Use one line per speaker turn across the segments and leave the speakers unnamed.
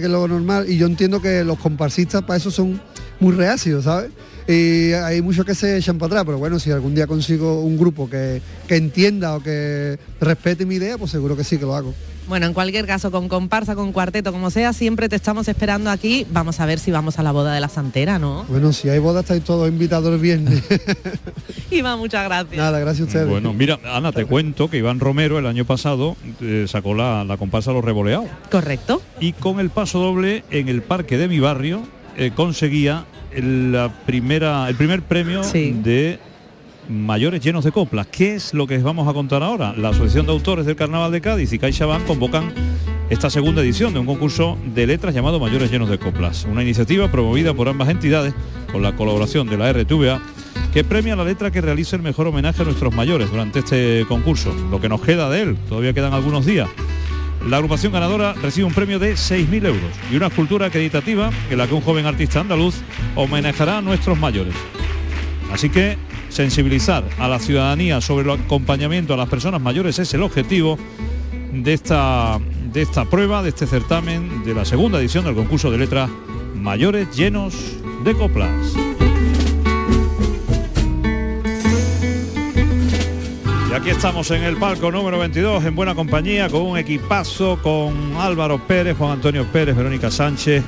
que lo normal y yo entiendo que los comparsistas para eso son muy reacios, ¿sabes? Y hay muchos que se echan para atrás, pero bueno, si algún día consigo un grupo que, que entienda o que respete mi idea, pues seguro que sí que lo hago.
Bueno, en cualquier caso, con comparsa, con cuarteto, como sea, siempre te estamos esperando aquí. Vamos a ver si vamos a la boda de la Santera, ¿no?
Bueno, si hay boda estáis todos invitados el viernes.
Iván, muchas gracias.
Nada, gracias a ustedes.
Bueno, mira, Ana, te cuento que Iván Romero el año pasado eh, sacó la, la comparsa Los Reboleados.
Correcto.
Y con el paso doble en el parque de mi barrio eh, conseguía la primera, el primer premio de mayores llenos de coplas. ¿Qué es lo que vamos a contar ahora? La Asociación de Autores del Carnaval de Cádiz y CaixaBank convocan esta segunda edición de un concurso de letras llamado Mayores Llenos de Coplas, una iniciativa promovida por ambas entidades con la colaboración de la RTVA que premia la letra que realice el mejor homenaje a nuestros mayores durante este concurso, lo que nos queda de él, todavía quedan algunos días. La agrupación ganadora recibe un premio de 6.000 euros y una escultura acreditativa en la que un joven artista andaluz homenajeará a nuestros mayores. Así que sensibilizar a la ciudadanía sobre el acompañamiento a las personas mayores es el objetivo de esta, de esta prueba, de este certamen, de la segunda edición del concurso de letras mayores llenos de coplas. Y aquí estamos en el palco número 22 en buena compañía con un equipazo con Álvaro Pérez, Juan Antonio Pérez, Verónica Sánchez,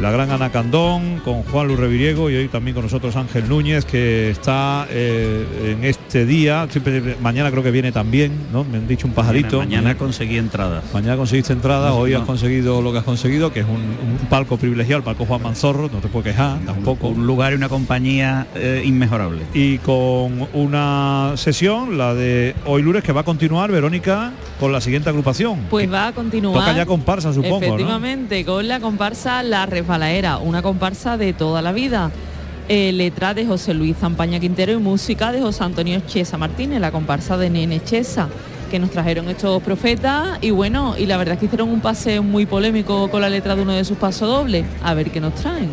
la gran Ana Candón, con Juan Luis Reviriego y hoy también con nosotros Ángel Núñez, que está eh, en este día, siempre, mañana creo que viene también, ¿no? Me han dicho un pajarito.
Mañana conseguí entrada.
Mañana conseguiste entrada, hoy has conseguido lo que has conseguido, que es un, un palco privilegiado, el palco Juan Manzorro, no te puedo quejar tampoco.
Un lugar y una compañía eh, inmejorable.
Y con una sesión, la de hoy lunes, que va a continuar, Verónica, con la siguiente agrupación.
Pues va a continuar.
Toca ya comparsa, supongo, ¿no?
Efectivamente, con la comparsa La Resbalaera, una comparsa de toda la vida. Eh, letra de José Luis Zampaña Quintero y música de José Antonio Chesa Martínez, la comparsa de Nene Chesa, que nos trajeron estos profetas y bueno, y la verdad es que hicieron un paseo muy polémico con la letra de uno de sus pasodobles. A ver qué nos traen.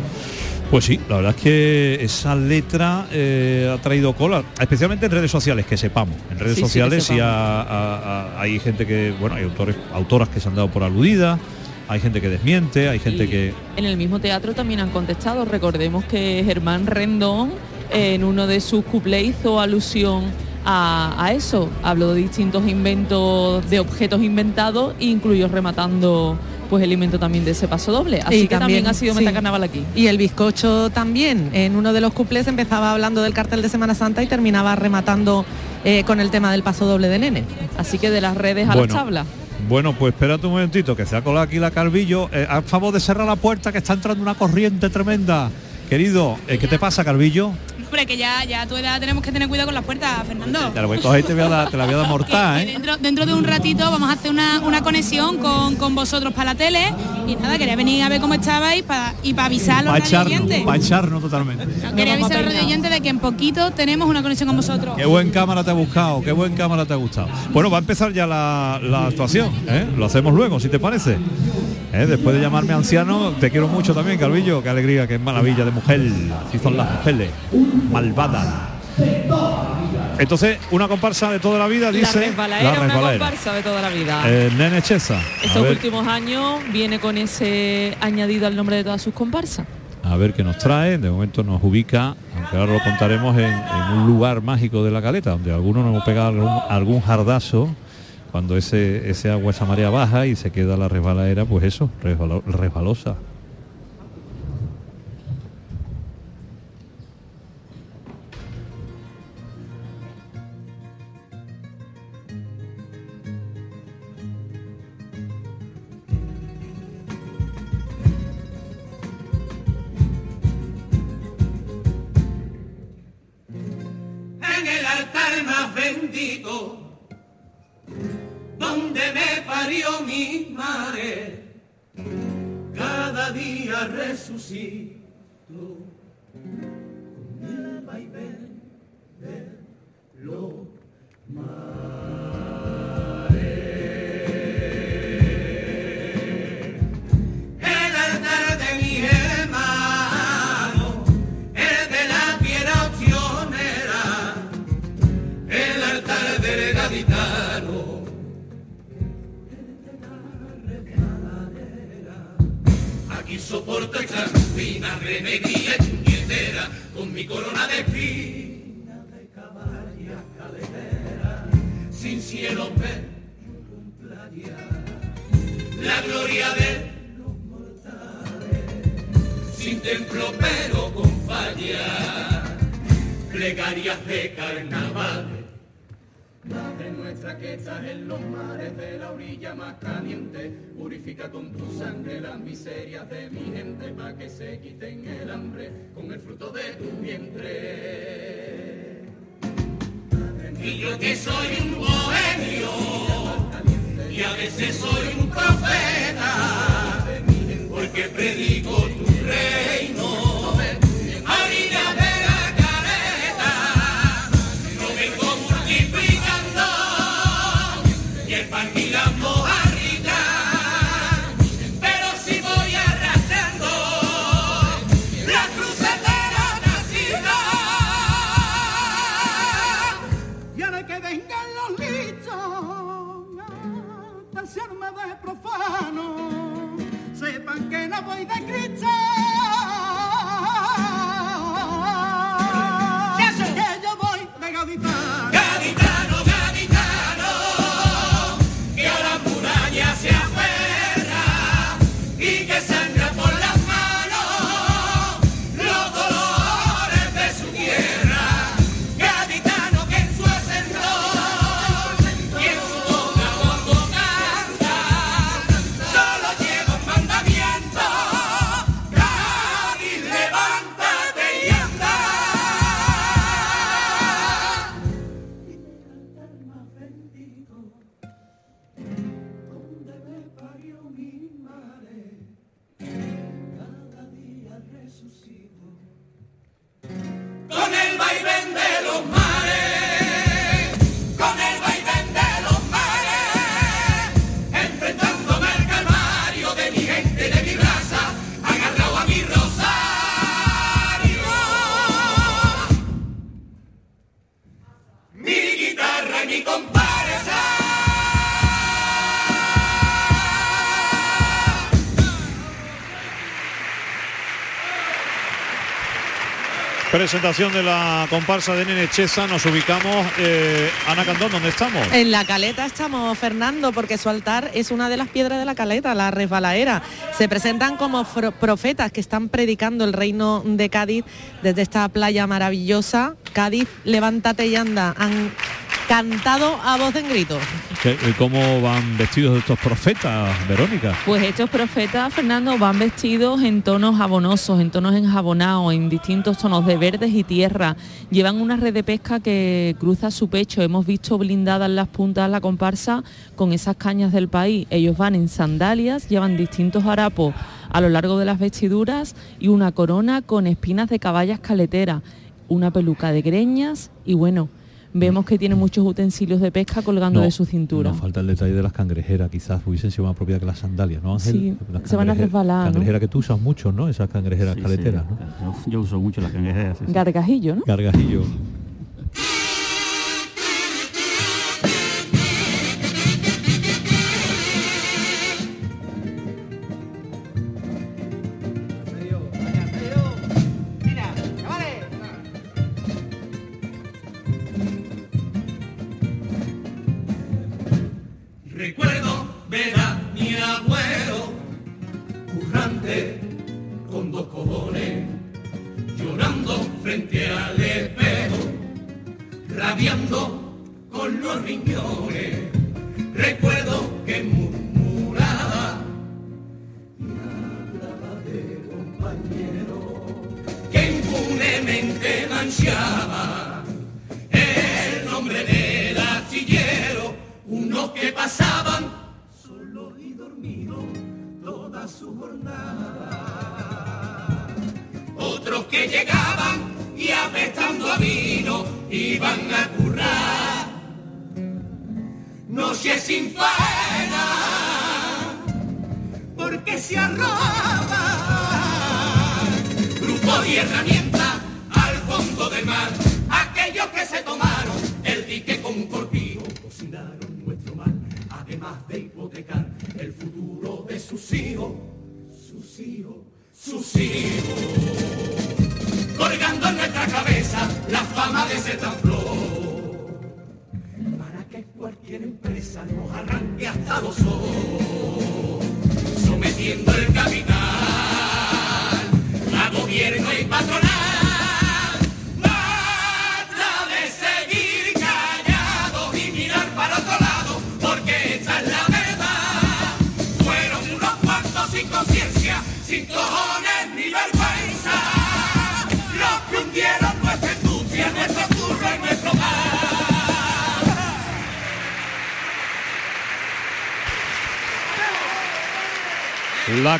Pues sí, la verdad es que esa letra eh, ha traído cola, especialmente en redes sociales, que sepamos. En redes
Sí,
sociales sí, ha- hay gente que, bueno, hay autores, autoras que se han dado por aludidas, hay gente que desmiente, hay gente
Y
que...
En el mismo teatro también han contestado. Recordemos que Germán Rendón en uno de sus cuplés hizo alusión a, a eso. Habló de distintos inventos, de objetos inventados e incluyó rematando pues el invento también de ese paso doble. Así
Y
que también, ha sido
sí.
metacarnaval aquí.
Y el bizcocho también. En uno de los cuplés empezaba hablando del cartel de Semana Santa y terminaba rematando eh, con el tema del paso doble de nene.
Así que de las redes a
Bueno.
las tablas.
Bueno, pues espérate un momentito, que se ha colado aquí la Calvillo. Eh, a favor de cerrar la puerta, que está entrando una corriente tremenda. Querido, eh, ¿qué te pasa, Calvillo?
Hombre, que ya, ya a tu edad tenemos que tener cuidado con las puertas, Fernando.
Te la voy a coger y te, voy a dar- te la voy a dar mortal,
Que
¿eh?
dentro, dentro de un ratito vamos a hacer una, una conexión con, con vosotros para la tele y nada, quería venir a ver cómo estabais pa- y para avisar a los
Para
radioyentes.
para echarnos totalmente.
Quería avisar a los radioyentes de que en poquito tenemos una conexión con vosotros.
Qué buen cámara te ha buscado, qué buen cámara te ha gustado. Bueno, va a empezar ya la, la actuación, ¿eh? Lo hacemos luego, si te parece. ¿Eh? Después de llamarme anciano, te quiero mucho también, Calvillo. Qué alegría, qué maravilla de mujer. Así son las mujeres, malvadas. Entonces, una comparsa de toda la vida, dice...
la resbalaera, una
resbalaera.
comparsa de toda la vida.
Eh, Nene Chesa.
Estos últimos años viene con ese añadido al nombre de todas sus comparsas.
a ver qué nos trae. De momento nos ubica, aunque ahora lo contaremos, en, en un lugar mágico de la caleta, donde algunos nos hemos pegado algún, algún jardazo cuando ese, ese agua, esa marea baja y se queda la resbaladera, pues eso, resbalo- resbalosa.
Presentación de la comparsa de Nene Chesa, nos ubicamos. eh, Ana Candón, ¿dónde estamos?
En la caleta estamos, Fernando, porque su altar es una de las piedras de la caleta, la resbalaera. Se presentan como profetas que están predicando el reino de Cádiz desde esta playa maravillosa. Cádiz, levántate y anda. Cantado a voz en grito.
¿Qué- eh, ¿Cómo van vestidos estos profetas, Verónica?
Pues estos profetas, Fernando, van vestidos en tonos jabonosos, en tonos enjabonados, en distintos tonos de verdes y tierra. Llevan una red de pesca que cruza su pecho. Hemos visto blindadas las puntas la comparsa con esas cañas del país. Ellos van en sandalias, llevan distintos harapos a lo largo de las vestiduras y una corona con espinas de caballas caleteras, una peluca de greñas y bueno, vemos que tiene muchos utensilios de pesca colgando de su cintura.
Nos falta el detalle de las cangrejeras, quizás hubiesen sido más propias que las sandalias, ¿no, Ángel?
Sí,
Las
se van a resbalar, ¿no?
Cangrejera que tú usas mucho, ¿no? Esas cangrejeras caleteras, ¿no?
Yo, yo uso mucho las cangrejeras.
Gargajillo, ¿no?
Gargajillo.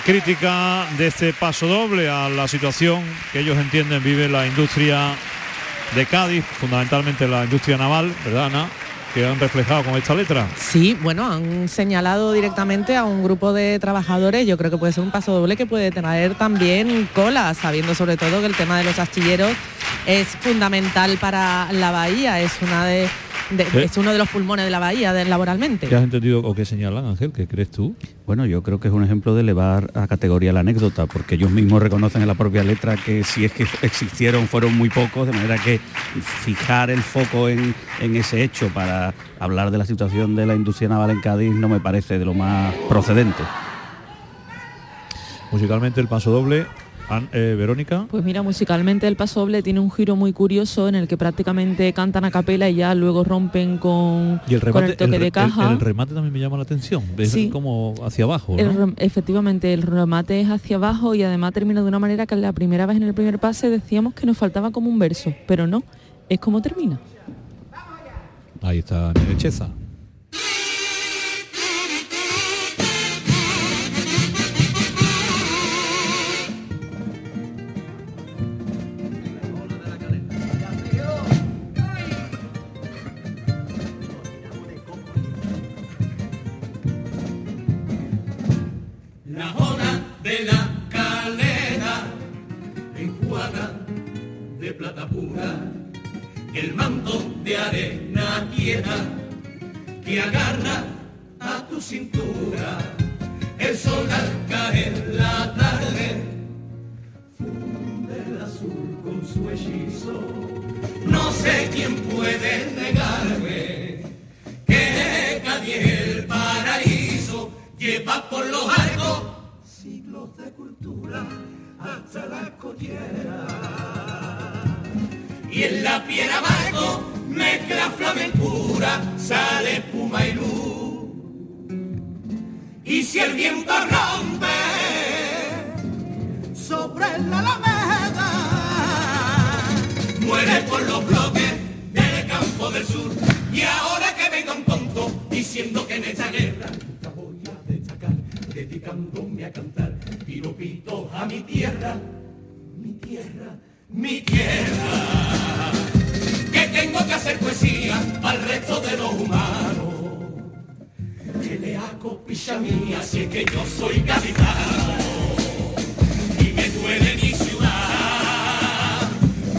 Crítica de este paso doble a la situación que ellos entienden vive la industria de Cádiz, fundamentalmente la industria naval, ¿verdad, Ana? Que han reflejado con esta letra.
Sí, bueno, han señalado directamente a un grupo de trabajadores. Yo creo que puede ser un paso doble que puede tener también cola, sabiendo sobre todo que el tema de los astilleros es fundamental para la bahía, es una de, de-
Eh.
es uno de los pulmones de la bahía de- laboralmente.
¿Qué has entendido o qué señalan, Ángel? ¿Qué crees tú?
Bueno, yo creo que es un ejemplo de elevar a categoría la anécdota, porque ellos mismos reconocen en la propia letra que si es que existieron fueron muy pocos, de manera que fijar el foco en, en ese hecho para hablar de la situación de la industria naval en Cádiz no me parece de lo más procedente.
Musicalmente el paso doble, An- eh, Verónica.
Pues mira, musicalmente el paso doble tiene un giro muy curioso en el que prácticamente cantan a capela y ya luego rompen con,
Y el
con
remate,
el toque
el
de caja.
el- el remate también me llama la atención. Es
Sí.
como hacia abajo,
efectivamente, el remate es hacia abajo y además termina de una manera que la primera vez en el primer pase decíamos que nos faltaba como un verso, pero no, es como termina.
Ahí está Nene
la calera enjuaga de plata pura el manto de arena quieta que agarra a tu cintura. El sol al caer la tarde funde el azul con su hechizo. No sé quién puede negarme que Cádiz el paraíso lleva por los arcos hasta la collera. Y en la piedra barco mezcla flamencura, sale espuma y luz. Y si el viento rompe sobre la alameda, muere por los bloques del campo del sur. Y ahora que venga un tonto diciendo que en esta guerra nunca voy a destacar, dedicándome a cantar piropitos a mi tierra, mi tierra, mi tierra. Que tengo que hacer poesía al resto de los humanos. Que le hago picha mía si es que yo soy gaditano. Y me duele mi ciudad,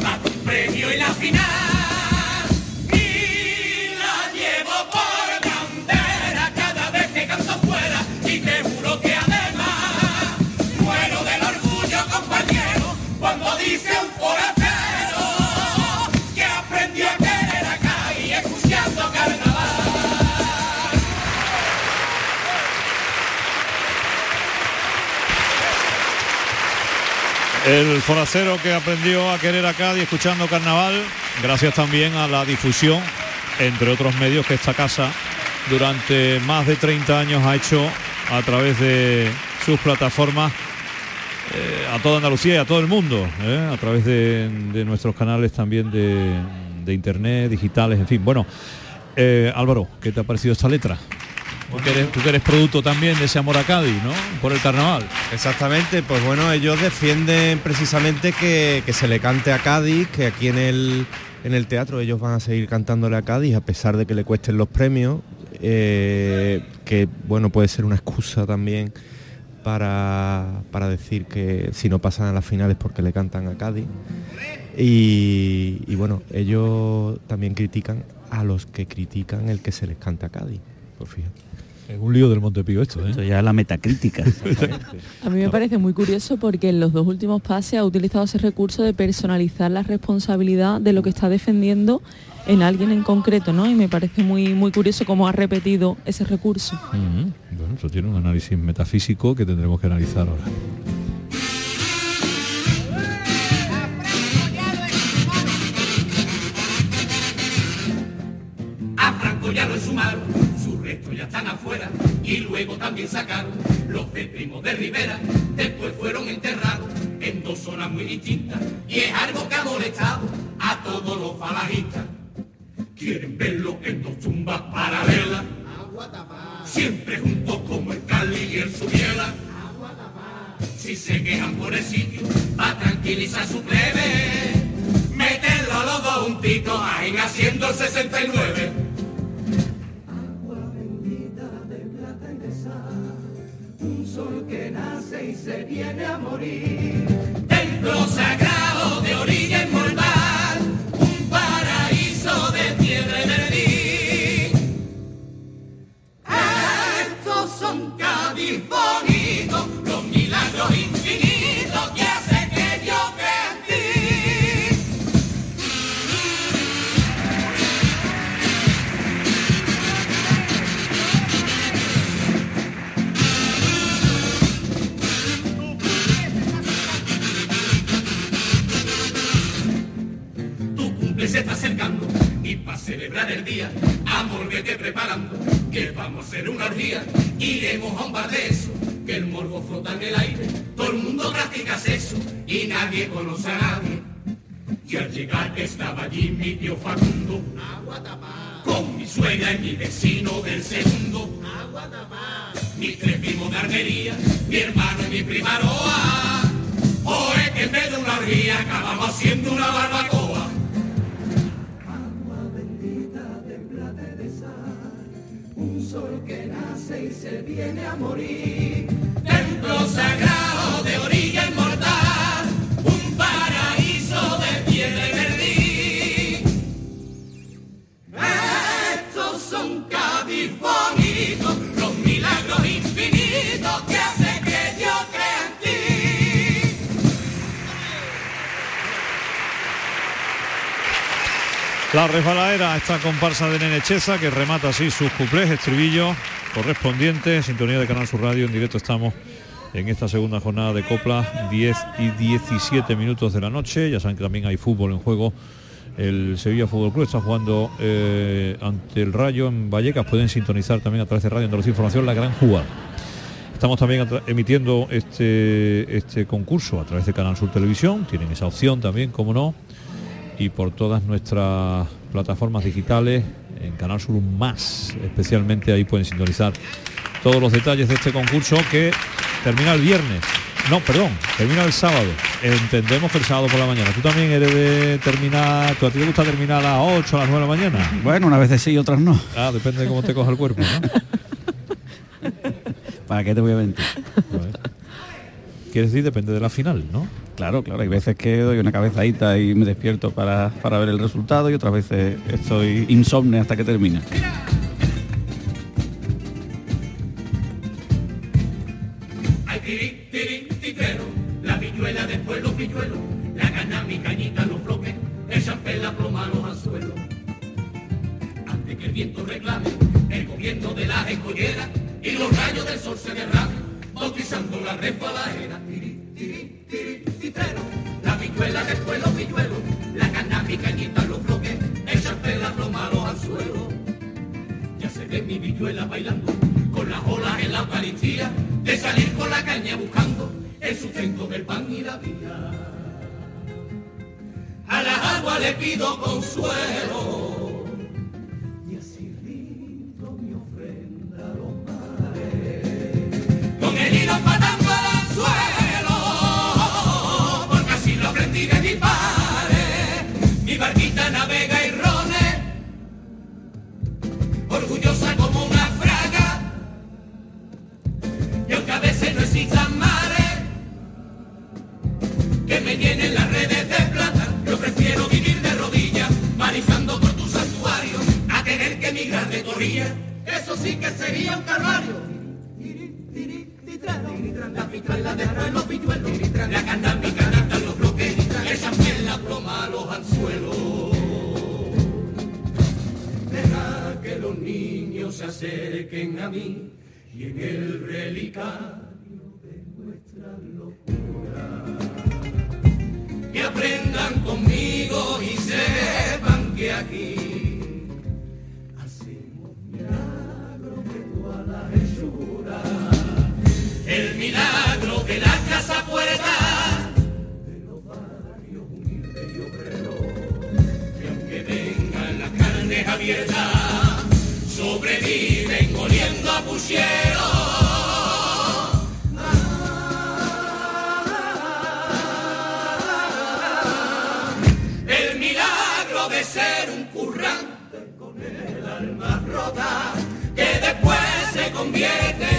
más premio y la final.
El forastero que aprendió a querer a Cádiz escuchando carnaval, gracias también a la difusión, entre otros medios que esta casa durante más de 30 años ha hecho a través de sus plataformas eh, a toda Andalucía y a todo el mundo, ¿eh? a través de, nuestros canales también de, internet, digitales, en fin. Bueno, eh, Álvaro, ¿qué te ha parecido esta letra? Tú que, eres, tú que eres producto también de ese amor a Cádiz, ¿no? Por el carnaval.
Exactamente, pues bueno, ellos defienden precisamente que, se le cante a Cádiz, que aquí en el, en el teatro ellos van a seguir cantándole a Cádiz a pesar de que le cuesten los premios, que bueno, puede ser una excusa también para, para decir que si no pasan a las finales porque le cantan a Cádiz. Y, bueno, ellos también critican a los que critican el que se les canta a Cádiz. Pues fíjate.
Es un lío del Montepío esto, ¿eh?
Esto ya es la metacrítica.
A mí me parece muy curioso porque en los dos últimos pases ha utilizado ese recurso de personalizar la responsabilidad de lo que está defendiendo en alguien en concreto, ¿no? Y me parece muy, muy curioso cómo ha repetido ese recurso.
Ujú. Bueno, eso tiene un análisis metafísico que tendremos que analizar ahora.
Y luego también sacaron los de Primo de Rivera. Después fueron enterrados en dos zonas muy distintas y es algo que ha molestado a todos los falajistas. Quieren verlo en dos tumbas paralelas, siempre juntos como el Cali y el Subiela. Si se quejan por el sitio, va tranquilizar su plebe. Meterlo a los dos juntitos, ahí haciendo el 69. Sol que nace y se viene a morir. Templo sagrado de orilla inmortal. Un paraíso de piedra y verdín. Estos son Cádiz se está acercando y para celebrar el día, amor, vete preparando, que vamos a hacer una orgía. Iremos a un bar de eso, que el morbo flota en el aire, todo el mundo practica sexo y nadie conoce a nadie. Y al llegar estaba allí mi tío Facundo, con mi suegra y mi vecino del segundo, mis tres primos de armería, mi hermano y mi prima Roa. O es que en vez de una orgía acabamos haciendo una barbacoa. Sol que nace y se viene a morir. Templo sagrado de orilla inmortal. Un paraíso de piedra y verdín. Estos son Cádiz
La resbaladera, esta comparsa de Nene Cheza que remata así sus cuplés, estribillos correspondientes, sintonía de Canal Sur Radio, en directo estamos en esta segunda jornada de Copla, 10 y 17 minutos de la noche, ya saben que también hay fútbol en juego, el Sevilla Fútbol Club está jugando eh, ante el Rayo en Vallecas, pueden sintonizar también a través de Radio Andalucía Información la gran jugada. Estamos también emitiendo este, este concurso a través de Canal Sur Televisión, tienen esa opción también, como no, y por todas nuestras plataformas digitales, en Canal Sur Más, especialmente ahí pueden sintonizar todos los detalles de este concurso que termina el viernes. No, perdón, termina el sábado. Entendemos que el sábado por la mañana. Tú también eres de terminar, ¿tú a ti te gusta terminar a las 8, a las 9 de la mañana?
Bueno, unas veces sí y otras no.
Ah, depende de cómo te coja el cuerpo, ¿no?
¿Para qué te voy a mentir?
Quieres decir, depende de la final, ¿no?
Claro, claro, hay veces que doy una cabezadita y me despierto para, para ver el resultado y otras veces estoy insomne hasta que termina.
Ay, tirín, tirín, titero, la pilluela después los pilluelos, la gana mi cañita los bloques, el champén la ploma los anzuelos. Antes que el viento reclame, el gobierno de las escolleras y los rayos del sol se derramen, bautizando la resbaladera. Después los pilluelos, la gana mi cañita los bloques, champén la ploma los anzuelos. Ya se ve mi villuela bailando con las olas en la Eucaristía, de salir con la caña buscando el sustento del pan y la vida. A las aguas le pido consuelo moría, eso sí que sería un calvario. La fituela después los pituelos, la candami, canasta, los bloques, esa miel, la ploma, los anzuelos. Deja que los niños se acerquen a mí y en el relicario de nuestra locura. Que aprendan conmigo y sepan que aquí el milagro de la casa puerta. De los barrios humildes y obreros, que aunque tengan las carnes abiertas, sobreviven oliendo a pusieron. ser un currante con el alma rota que después se convierte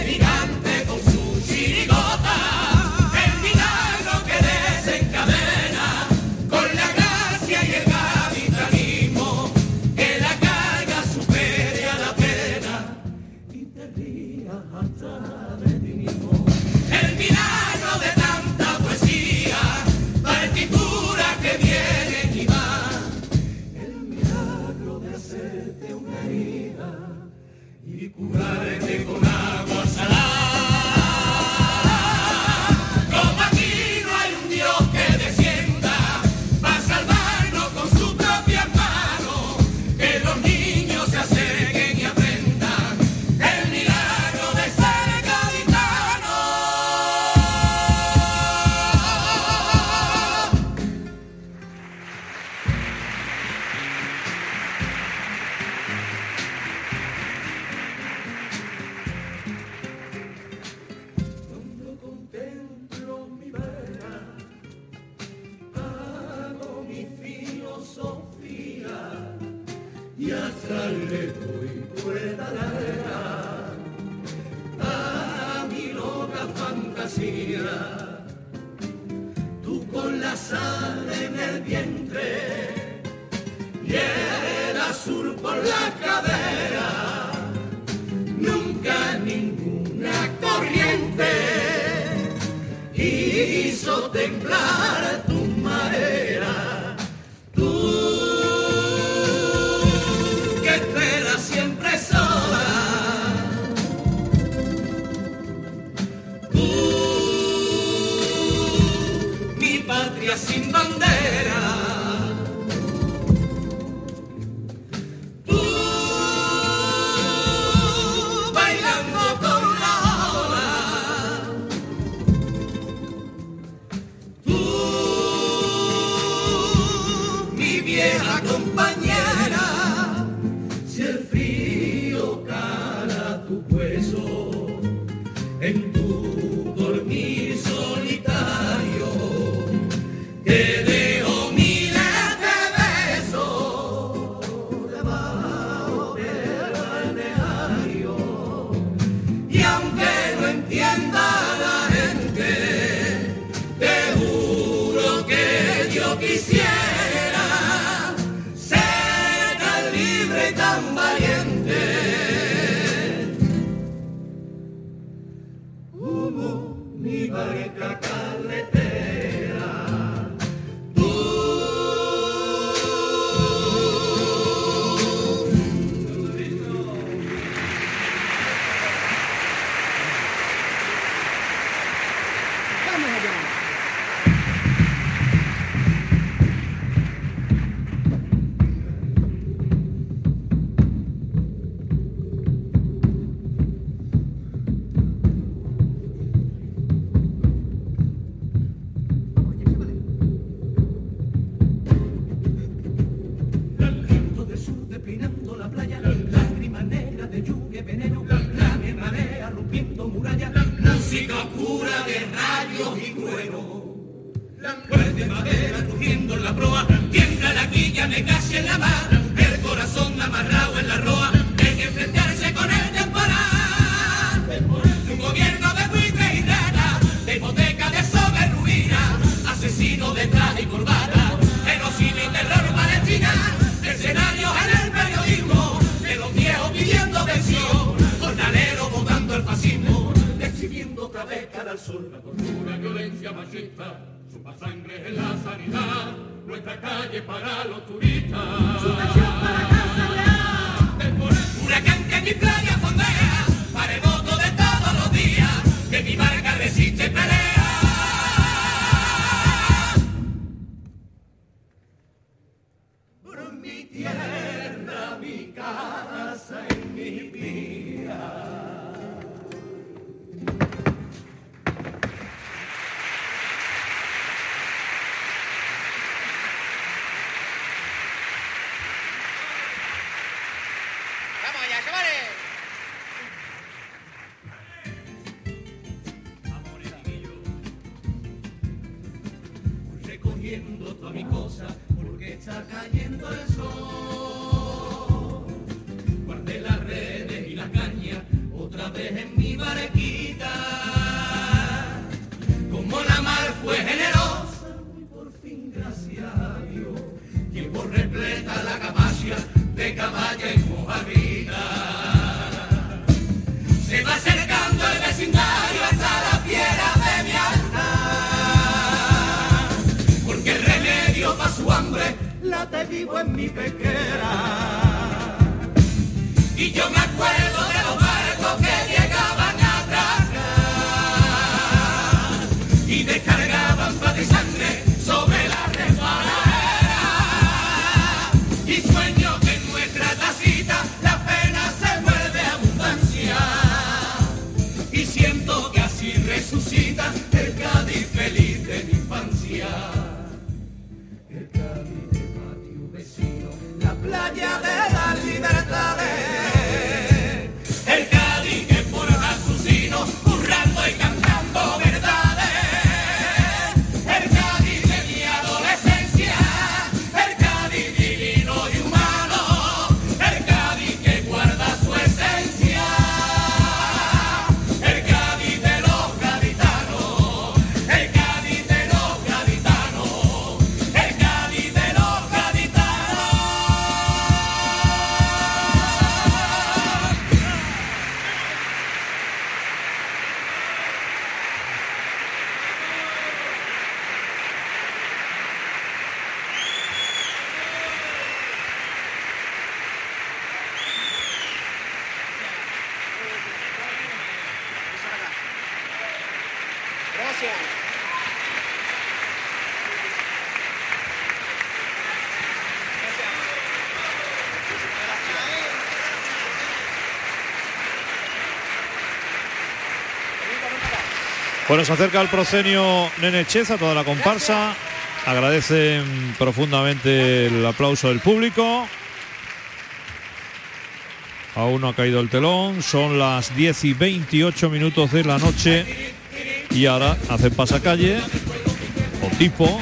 hizo temblar tu en mi pequera.
Bueno, se acerca el proscenio Nene Cheza, toda la comparsa. Agradecen profundamente el aplauso del público. Aún no ha caído el telón. Son las 10 y 28 minutos de la noche. Y ahora hacen pasacalle o tipo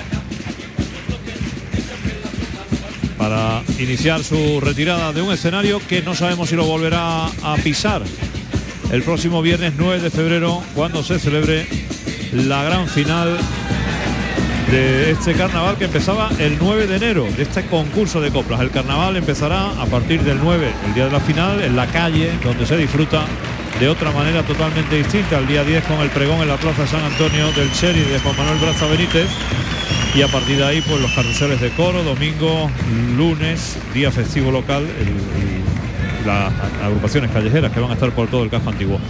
para iniciar su retirada de un escenario que no sabemos si lo volverá a pisar el próximo viernes 9 de febrero cuando se celebre la gran final de este carnaval que empezaba el 9 de enero, de este concurso de coplas. El carnaval empezará a partir del 9, el día de la final, en la calle, donde se disfruta de otra manera totalmente distinta. El día 10 con el pregón en la Plaza San Antonio del Cherry de Juan Manuel Braza Benítez. Y a partir de ahí, pues los carruseles de coro, domingo, lunes, día festivo local, las agrupaciones callejeras que van a estar por todo el casco antiguo.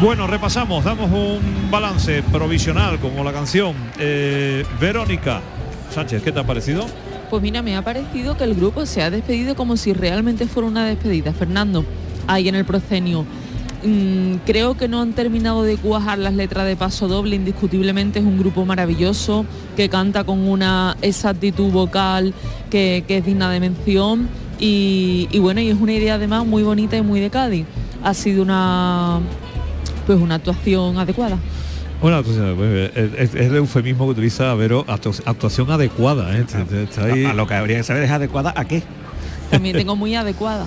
Bueno, repasamos, damos un balance provisional como la canción. Eh, Verónica Sánchez, ¿qué te ha parecido?
Pues mira, me ha parecido que el grupo se ha despedido como si realmente fuera una despedida. Fernando, ahí en el proscenio. Mm, creo que no han terminado de cuajar las letras de paso doble. Indiscutiblemente es un grupo maravilloso que canta con una exactitud vocal que, es digna de mención. Y, y bueno, y es una idea además muy bonita y muy de Cádiz. Ha sido una pues una actuación adecuada.
Bueno, actuación, pues, es, es- es el eufemismo que utiliza Vero, actu- actuación adecuada. ¿eh? Está- está ahí-
A, a lo que habría que saber es adecuada a qué.
También tengo muy adecuada.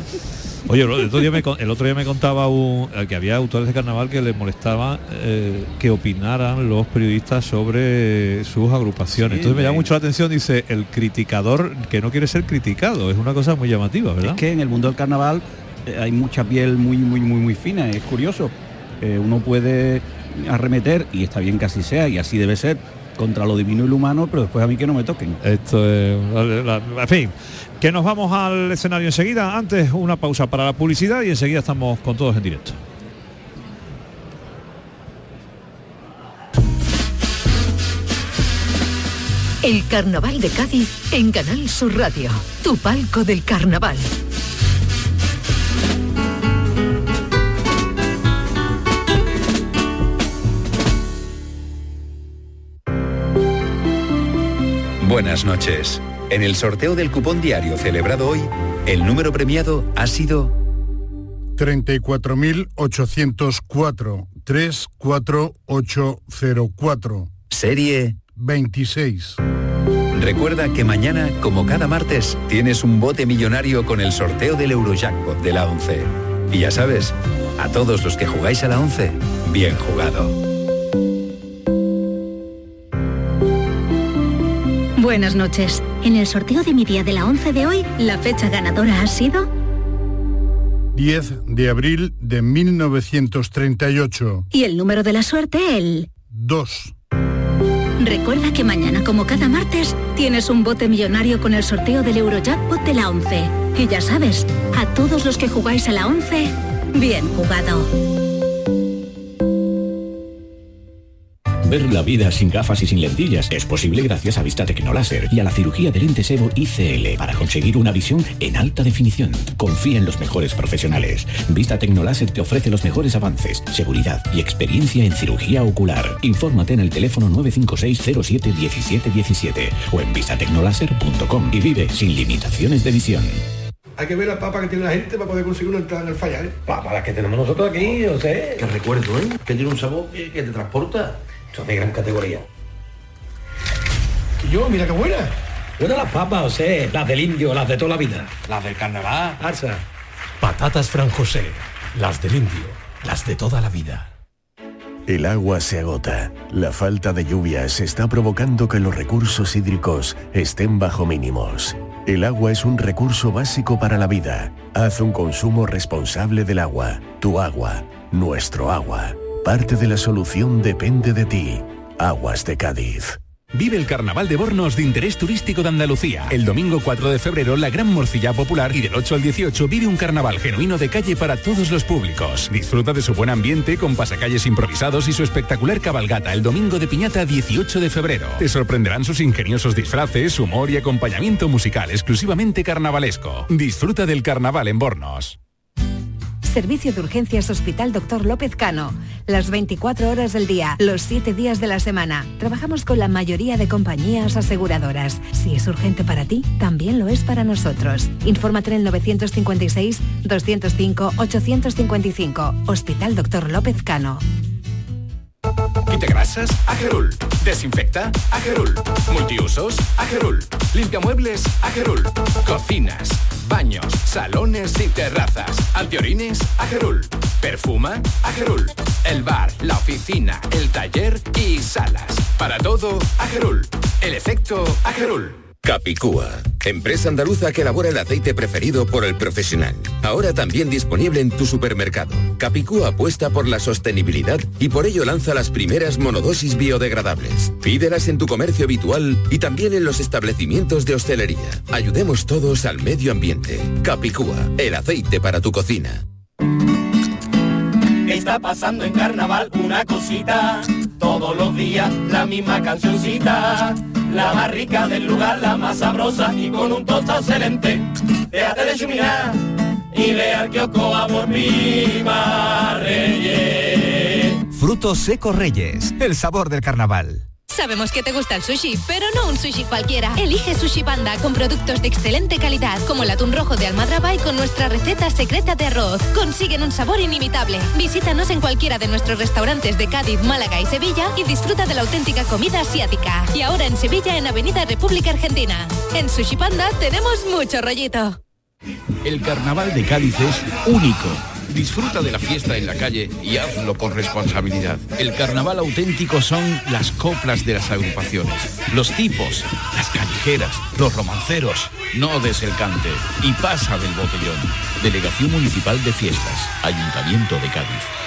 Oye, el otro día me, con- el otro día me contaba un, eh, que había autores de carnaval que les molestaba eh, que opinaran los periodistas sobre sus agrupaciones.
Sí,
Entonces me llama mucho la atención, dice, el criticador que no quiere ser criticado. Es una cosa muy llamativa, ¿verdad?
Es que en el mundo del carnaval eh, hay mucha piel muy, muy, muy, muy fina. Es curioso. Eh, uno puede arremeter, y está bien que así sea, y así debe ser,
contra lo divino y lo humano, pero después a mí que no me toquen.
Esto es... En fin, que nos vamos al escenario enseguida. Antes una pausa para la publicidad y enseguida estamos con todos en directo.
El Carnaval de Cádiz en Canal Sur Radio, tu palco del carnaval.
Buenas noches. En el sorteo del cupón diario celebrado hoy, el número premiado ha sido
34.804 34804.
Serie
26.
Recuerda que mañana, como cada martes, tienes un bote millonario con el sorteo del Eurojackpot de la 11. Y ya sabes, a todos los que jugáis a la 11, bien jugado.
Buenas noches. En el sorteo de mi día de la 11 de hoy, la fecha ganadora ha sido
10 de abril de 1938.
y el número de la suerte el
2.
Recuerda que mañana, como cada martes, tienes un bote millonario con el sorteo del Eurojackpot de la 11. Y ya sabes, a todos los que jugáis a la 11, bien jugado.
Ver la vida sin gafas y sin lentillas es posible gracias a Vista Tecnoláser y a la cirugía de lentes Evo ICL para conseguir una visión en alta definición. Confía en los mejores profesionales. Vista Tecnoláser te ofrece los mejores avances, seguridad y experiencia en cirugía ocular. Infórmate en el teléfono 956-07-1717 o en vistatecnoláser.com y vive sin limitaciones de visión.
Hay que ver la papa que tiene la gente para poder conseguir una entrada en el falla, ¿eh?
Papas las que tenemos nosotros aquí, no sé. Que recuerdo, ¿eh? Que tiene un sabor que, que te transporta. De gran categoría.
Y yo, mira qué buena.
Buenas las papas, José. Las del indio, las de toda la vida.
Las del carnaval.
Arsa.
Patatas Fran José, las del indio, las de toda la vida.
El agua se agota. La falta de lluvias está provocando que los recursos hídricos estén bajo mínimos. El agua es un recurso básico para la vida. Haz un consumo responsable del agua. Tu agua, nuestro agua. Parte de la solución depende de ti. Aguas de Cádiz.
Vive el Carnaval de Bornos de interés turístico de Andalucía. El domingo 4 de febrero, la Gran Morcilla Popular y del 8 al 18 vive un carnaval genuino de calle para todos los públicos. Disfruta de su buen ambiente con pasacalles improvisados y su espectacular cabalgata el domingo de Piñata 18 de febrero. Te sorprenderán sus ingeniosos disfraces, humor y acompañamiento musical exclusivamente carnavalesco. Disfruta del carnaval en Bornos.
Servicio de Urgencias Hospital Dr. López Cano. Las 24 horas del día, los 7 días de la semana. Trabajamos con la mayoría de compañías aseguradoras. Si es urgente para ti, también lo es para nosotros. Infórmate en el 956-205-855. Hospital Dr. López Cano.
Quite grasas, Agerul. Desinfecta, Agerul. Multiusos, Agerul. Limpia muebles, Agerul. Cocinas, baños, salones y terrazas. Antiorines, Agerul. Perfuma, Agerul. El bar, la oficina, el taller y salas. Para todo, Agerul. El efecto, Agerul.
Capicúa, empresa andaluza que elabora el aceite preferido por el profesional. Ahora también disponible en tu supermercado. Capicúa apuesta por la sostenibilidad y por ello lanza las primeras monodosis biodegradables. Pídelas en tu comercio habitual y también en los establecimientos de hostelería. Ayudemos todos al medio ambiente. Capicúa, el aceite para tu cocina.
Está pasando en carnaval una cosita, todos los días la misma cancioncita, la más rica del lugar, la más sabrosa y con un tostado excelente. Déjate de chuminar y ve al kiosco a por Pima Reyes.
Frutos secos Reyes, el sabor del carnaval.
Sabemos que te gusta el sushi, pero no un sushi cualquiera. Elige Sushi Panda con productos de excelente calidad, como el atún rojo de Almadraba y con nuestra receta secreta de arroz. Consiguen un sabor inimitable. Visítanos en cualquiera de nuestros restaurantes de Cádiz, Málaga y Sevilla y disfruta de la auténtica comida asiática. Y ahora en Sevilla, en Avenida República Argentina. En Sushi Panda tenemos mucho rollito.
El carnaval de Cádiz es único. Disfruta de la fiesta en la calle y hazlo con responsabilidad. El carnaval auténtico son las coplas de las agrupaciones, los tipos, las callejeras, los romanceros. No des el cante y pasa del botellón. Delegación Municipal de Fiestas, Ayuntamiento de Cádiz.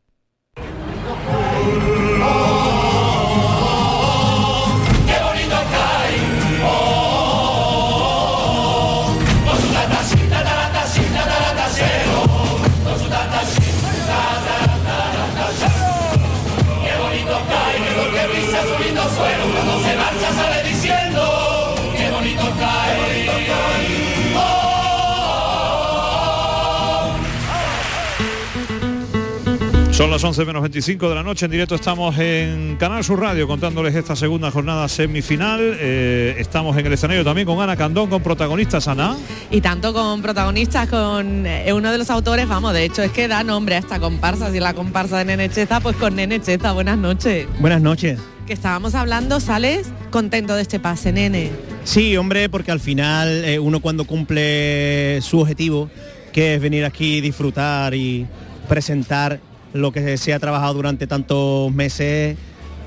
Son las 11 menos 25 de la noche, en directo estamos en Canal Sur Radio contándoles esta segunda jornada semifinal. Eh, estamos en el escenario también con Ana Candón, con protagonistas Ana.
Y tanto con protagonistas, con eh, uno de los autores, vamos, de hecho es que da nombre a esta comparsa, si es la comparsa de Nene Cheza, pues con Nene Cheza, buenas noches.
Buenas noches.
Que estábamos hablando, sales contento de este pase, Nene.
Sí, hombre, porque al final eh, uno cuando cumple su objetivo, que es venir aquí, disfrutar y presentar lo que se ha trabajado durante tantos meses,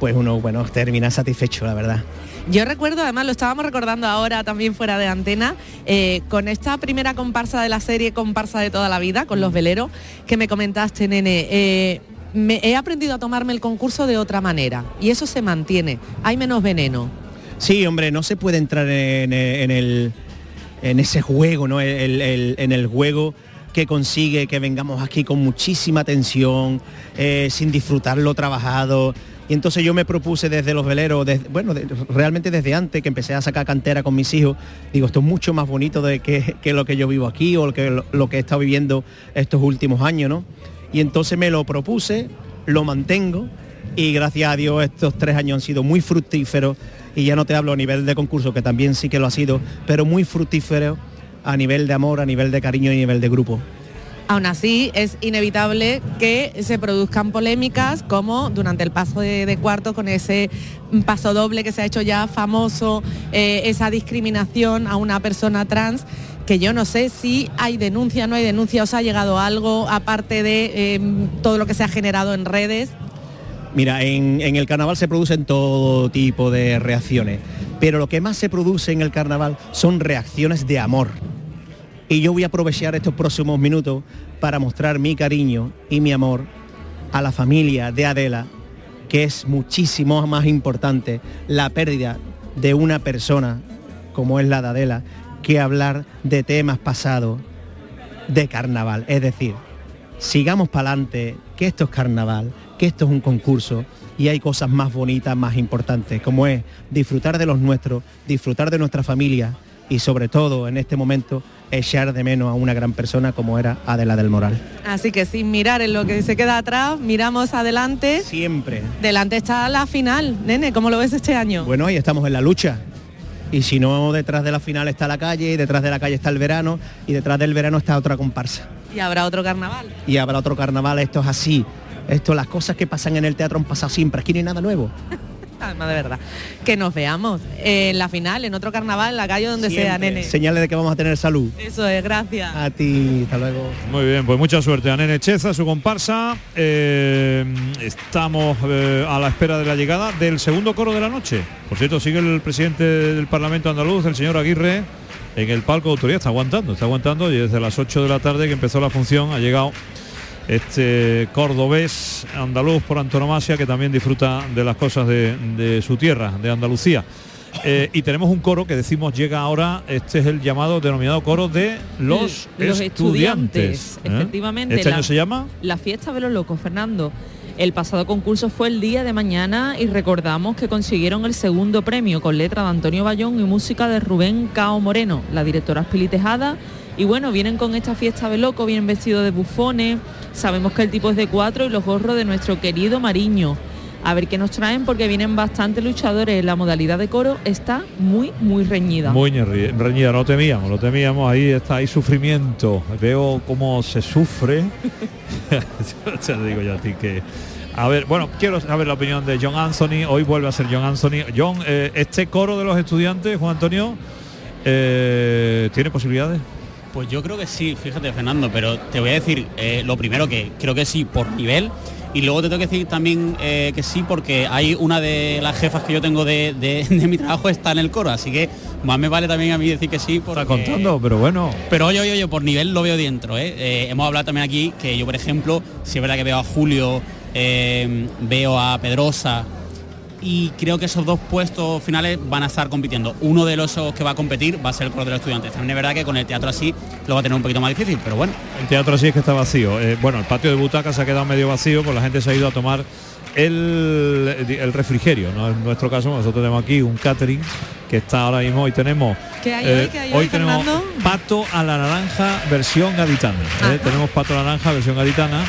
pues uno, bueno, termina satisfecho, la verdad.
Yo recuerdo, además lo estábamos recordando ahora también fuera de antena, eh, con esta primera comparsa de la serie Comparsa de toda la vida, con los veleros, que me comentaste, nene. eh, me, he aprendido a tomarme el concurso de otra manera y eso se mantiene. Hay menos veneno.
Sí, hombre, no se puede entrar en, en el, en ese juego, ¿no? El- el- en el juego que consigue que vengamos aquí con muchísima tensión, eh, sin disfrutar lo trabajado. Y entonces yo me propuse desde los veleros, bueno, realmente desde antes que empecé a sacar cantera con mis hijos, digo, esto es mucho más bonito de que, que lo que yo vivo aquí o lo que, lo, lo que he estado viviendo estos últimos años, ¿no? Y entonces me lo propuse, lo mantengo y gracias a Dios estos tres años han sido muy fructíferos y ya no te hablo a nivel de concurso, que también sí que lo ha sido, pero muy fructífero a nivel de amor, a nivel de cariño y a nivel de grupo.
Aún así, es inevitable que se produzcan polémicas como durante el paso de, de cuarto con ese paso doble que se ha hecho ya famoso, eh, esa discriminación a una persona trans que yo no sé si hay denuncia, no hay denuncia, os ha llegado algo aparte de eh, todo lo que se ha generado en redes.
Mira, en, en el carnaval se producen todo tipo de reacciones, pero lo que más se produce en el carnaval son reacciones de amor. Y yo voy a aprovechar estos próximos minutos para mostrar mi cariño y mi amor a la familia de Adela, que es muchísimo más importante la pérdida de una persona como es la de Adela, que hablar de temas pasados de carnaval. Es decir, sigamos para adelante, que esto es carnaval, que esto es un concurso y hay cosas más bonitas, más importantes, como es disfrutar de los nuestros, disfrutar de nuestra familia y sobre todo en este momento echar de menos a una gran persona como era Adela del Moral.
Así que sin mirar en lo que se queda atrás, miramos adelante.
Siempre.
Delante está la final. Nene, ¿cómo lo ves este año?
Bueno, ahí estamos en la lucha. Y si no, detrás de la final está la calle, y detrás de la calle está el verano, y detrás del verano está otra comparsa.
Y habrá otro carnaval.
Y habrá otro carnaval, esto es así. Esto, las cosas que pasan en el teatro han pasado siempre, aquí no hay nada nuevo.
Además, de verdad. Que nos veamos en la final, en otro carnaval, en la calle donde sea, nene.
Señales de que vamos a tener salud.
Eso es, gracias.
A ti, hasta luego.
Muy bien, pues mucha suerte a Nene Cheza, su comparsa. Eh, estamos eh, a la espera de la llegada del segundo coro de la noche. Por cierto, sigue el presidente del Parlamento andaluz, el señor Aguirre, en el palco de autoridad. Está aguantando, está aguantando y desde las 8 de la tarde que empezó la función ha llegado este cordobés andaluz por antonomasia que también disfruta de las cosas de, de su tierra, de Andalucía. Eh, y tenemos un coro que decimos llega ahora, este es el llamado denominado coro de los,
Los
estudiantes. ¿eh?
Efectivamente.
¿Este
la-
año se llama?
La fiesta de los locos, Fernando. El pasado concurso fue el día de mañana y recordamos que consiguieron el segundo premio con letra de Antonio Bayón y música de Rubén Cao Moreno, la directora Spili Tejada. Y bueno, vienen con esta fiesta de loco, vienen vestidos de bufones, sabemos que el tipo es de cuatro y los gorros de nuestro querido Mariño. A ver qué nos traen porque vienen bastante luchadores. La modalidad de coro está muy, muy reñida.
Muy reñida, no temíamos, lo temíamos, ahí está, hay sufrimiento. Veo cómo se sufre. Te digo yo a ti que. A ver, bueno, quiero saber la opinión de John Anthony. Hoy vuelve a ser John Anthony. John, eh, este coro de los estudiantes, Juan Antonio, Eh, ¿Tiene posibilidades?
Pues yo creo que sí, fíjate Fernando, pero te voy a decir eh, lo primero que creo que sí por nivel y luego te tengo que decir también eh, que sí porque hay una de las jefas que yo tengo de, de- de mi trabajo está en el coro, así que más me vale también a mí decir que sí. Porque,
Está contando, pero bueno.
Pero oye, oye, oye, por nivel lo veo dentro. ¿eh? Eh, hemos hablado también aquí que yo, por ejemplo, si es verdad que veo a Julio, veo a Pedrosa y creo que esos dos puestos finales van a estar compitiendo. Uno de los que va a competir va a ser el coro de los estudiantes. También es verdad que con el teatro así lo va a tener un poquito más difícil, pero bueno.
El teatro así es que está vacío. Eh, bueno, el patio de butacas se ha quedado medio vacío, pues la gente se ha ido a tomar el, el refrigerio. ¿no? En nuestro caso, nosotros tenemos aquí un catering que está ahora mismo. Hoy tenemos,
¿Qué hay
eh,
hoy? ¿Qué hay hoy,
tenemos
Fernando?
pato a la naranja versión gaditana. ¿eh? Tenemos pato a la naranja versión gaditana.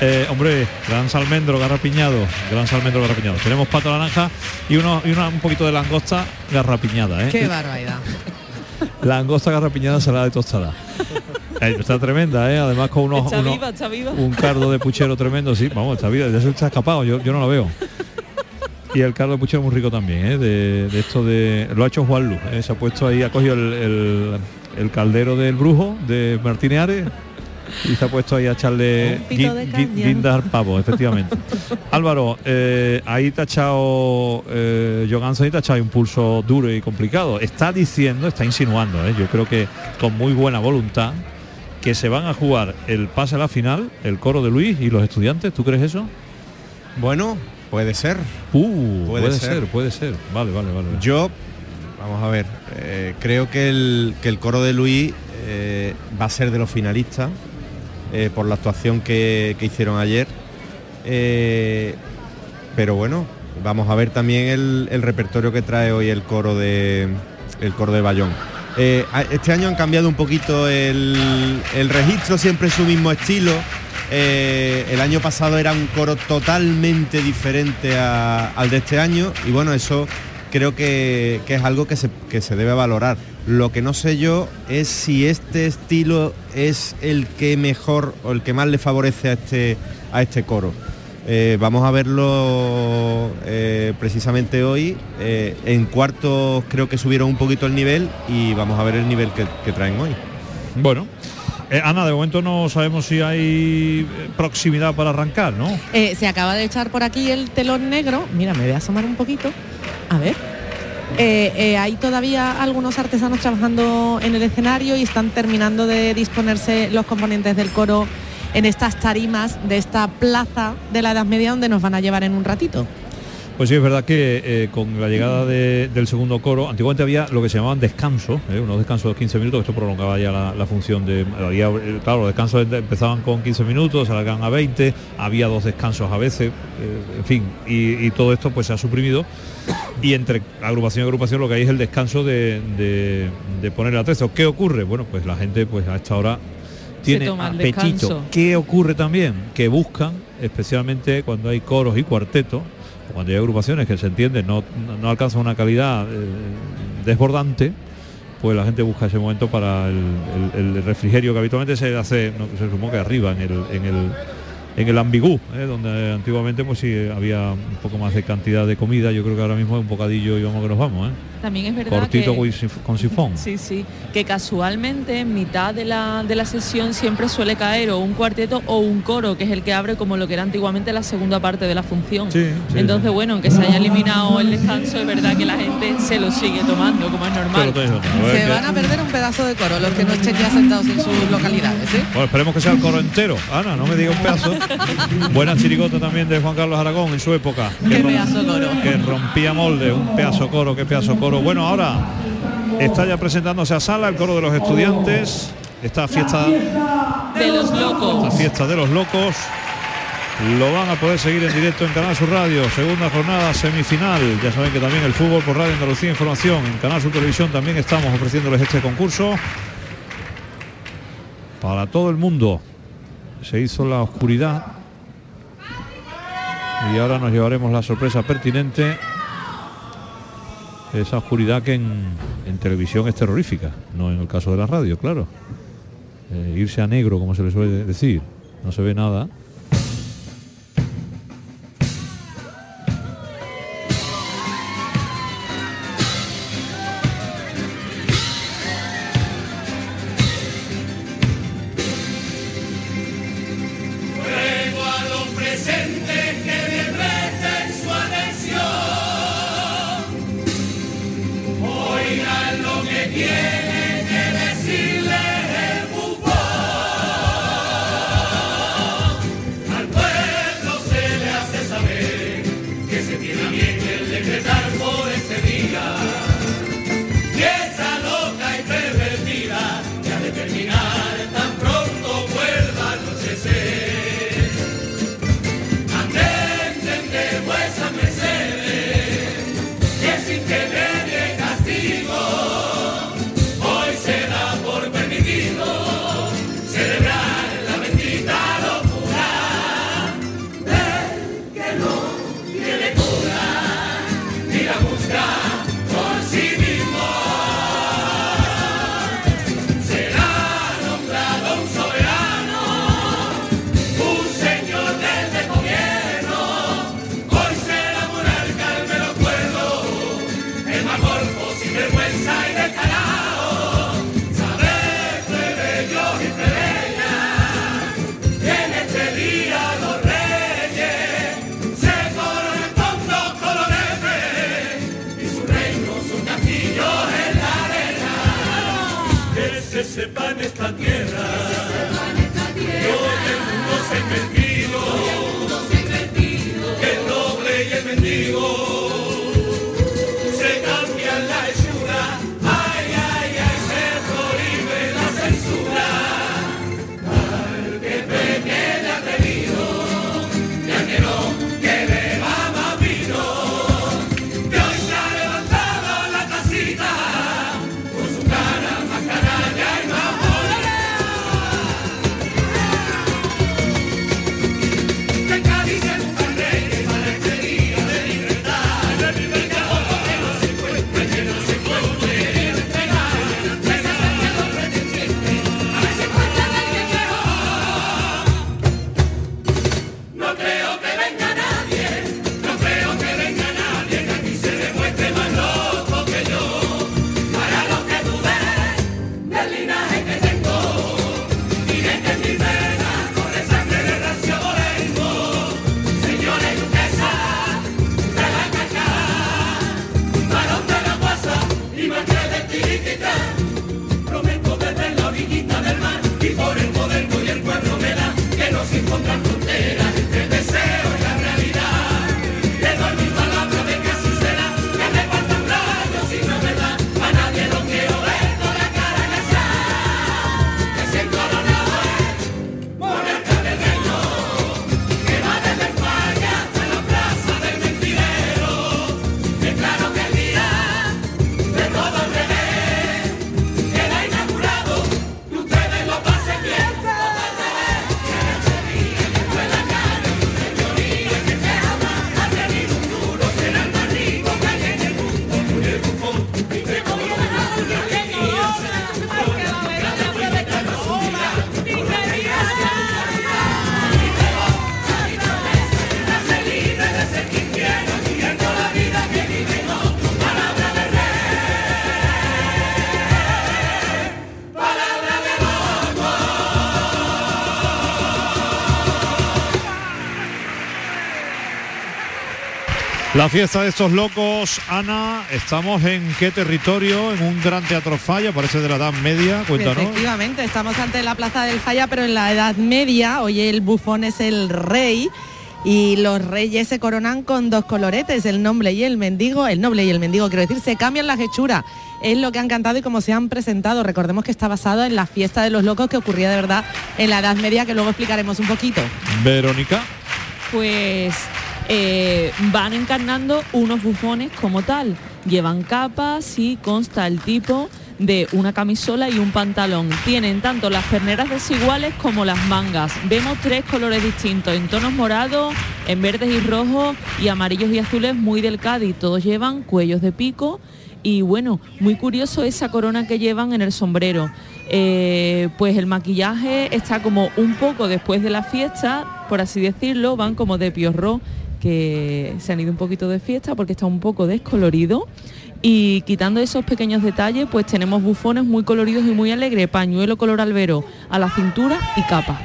Eh, hombre, gran salmendro garrapiñado, gran salmendro garrapiñado. Tenemos pato naranja y, uno, y una- un poquito de langosta garrapiñada. ¿eh?
Qué barbaridad.
Langosta garrapiñada salada de tostada. Eh, está tremenda, ¿eh? además con unos,
Está
unos-
viva, está viva.
un cardo de puchero tremendo, sí, vamos, está viva, ya se está escapado, yo, yo no lo veo. Y el cardo de puchero muy rico también, ¿eh? de, de esto de. Lo ha hecho Juan Luz, ¿eh? se ha puesto ahí, ha cogido el, el- el caldero del brujo de Martínez Ares y se ha puesto ahí a echarle guindas al pavo, efectivamente. Álvaro, eh, ahí te ha echado eh, Anthony te ha echado un pulso duro y complicado. Está diciendo, está insinuando, ¿eh? yo creo que con muy buena voluntad, que se van a jugar el pase a la final, el coro de Luis y los estudiantes. ¿Tú crees eso?
Bueno, puede ser.
Uh, puede,
Puede
ser.
ser.
puede ser. Vale, vale, vale.
Yo, vamos a ver, eh, creo que el, que el coro de Luis eh, va a ser de los finalistas eh, por la actuación que, que hicieron ayer. Eh, pero bueno, vamos a ver también el, el repertorio que trae hoy el coro de el coro de Bayón. Eh, este año han cambiado un poquito el, el registro, siempre su mismo estilo. El año pasado era un coro totalmente diferente al de este año y bueno, eso creo que, que es algo que se, que se debe valorar. Lo que no sé yo es si este estilo es el que mejor o el que más le favorece a este, a este coro. Eh, vamos a verlo eh, precisamente hoy. Eh, en cuartos creo que subieron un poquito el nivel y vamos a ver el nivel que, que traen hoy.
Bueno. Eh, Ana, de momento no sabemos si hay proximidad para arrancar, ¿no?
Eh, se acaba de echar por aquí el telón negro. Mira, me voy a asomar un poquito. A ver. Eh, eh, hay todavía algunos artesanos trabajando en el escenario y están terminando de disponerse los componentes del coro en estas tarimas de esta plaza de la Edad Media donde nos van a llevar en un ratito.
Pues sí, es verdad que eh, con la llegada de- del segundo coro, antiguamente había lo que se llamaban descansos, unos descansos de 15 minutos, esto prolongaba ya la, función de... claro, los descansos de- empezaban con 15 minutos, se alargaban a 20, había dos descansos a veces, en fin, y todo esto pues se ha suprimido. Y entre agrupación y agrupación lo que hay es el descanso de, de, de poner el atrezo. ¿Qué ocurre? Bueno, pues la gente pues a esta hora tiene apetito. ¿Qué ocurre también? Que buscan, especialmente cuando hay coros y cuartetos, o cuando hay agrupaciones que se entienden, no, no- no alcanzan una calidad eh, desbordante, pues la gente busca ese momento para el, el- el refrigerio que habitualmente se hace, no, se supongo que arriba, en el, en el, en el ambigú, ¿eh? donde antiguamente pues sí había un poco más de cantidad de comida, yo creo que ahora mismo es un bocadillo y vamos que nos vamos, ¿eh?
También es verdad
Cortito
que...
con sif- con sifón.
Sí, sí, que casualmente en mitad de la, de la sesión siempre suele caer o un cuarteto o un coro, que es el que abre como lo que era antiguamente la segunda parte de la función.
sí,
Entonces, bueno, aunque se haya eliminado el descanso, es verdad que la gente se lo sigue tomando, como es normal.
Se van a perder un pedazo de coro los que no estén ya sentados en sus localidades. ¿eh?
Bueno, esperemos que sea el coro entero. Ana, no me diga un pedazo. Buena chirigota también de Juan Carlos Aragón en su época.
Qué
rom-
pedazo coro.
Que rompía molde, un pedazo coro, qué pedazo coro. Bueno, ahora está ya presentándose a sala el coro de los estudiantes. Esta fiesta
De los locos.
la fiesta de los locos. Lo van a poder seguir en directo en Canal Sur Radio, segunda jornada semifinal. Ya saben que también el fútbol por Radio Andalucía Información, en Canal Sur Televisión también estamos ofreciéndoles este concurso para todo el mundo. Se hizo la oscuridad y ahora nos llevaremos la sorpresa pertinente. Esa oscuridad que en, televisión es terrorífica, no en el caso de la radio, claro. Eh, irse a negro, como se le suele decir, no se ve nada. La
fiesta de estos locos, Ana, estamos en qué territorio, en un gran teatro falla, parece de la Edad Media, cuéntanos.
Efectivamente, estamos ante la Plaza del Falla, pero en la Edad Media, hoy el bufón es el rey y los reyes se coronan con dos coloretes, el noble y el mendigo, el noble y el mendigo, quiero decir, se cambian las hechuras. Es lo que han cantado y cómo se han presentado. Recordemos que está basado en la fiesta de los locos que ocurría de verdad en la Edad Media, que luego explicaremos un poquito.
Verónica.
pues eh, van encarnando unos bufones como tal. Llevan capas y consta el tipo de una camisola y un pantalón. Tienen tanto las perneras desiguales como las mangas. Vemos tres colores distintos, en tonos morados, en verdes y rojos y amarillos y azules muy del Cádiz. Todos llevan cuellos de pico y bueno, muy curioso esa corona que llevan en el sombrero. Eh, pues el maquillaje está como un poco después de la fiesta, por así decirlo, van como de piorro que se han ido un poquito de fiesta porque está un poco descolorido y quitando esos pequeños detalles pues tenemos bufones muy coloridos y muy alegres, pañuelo color albero a la cintura y capa.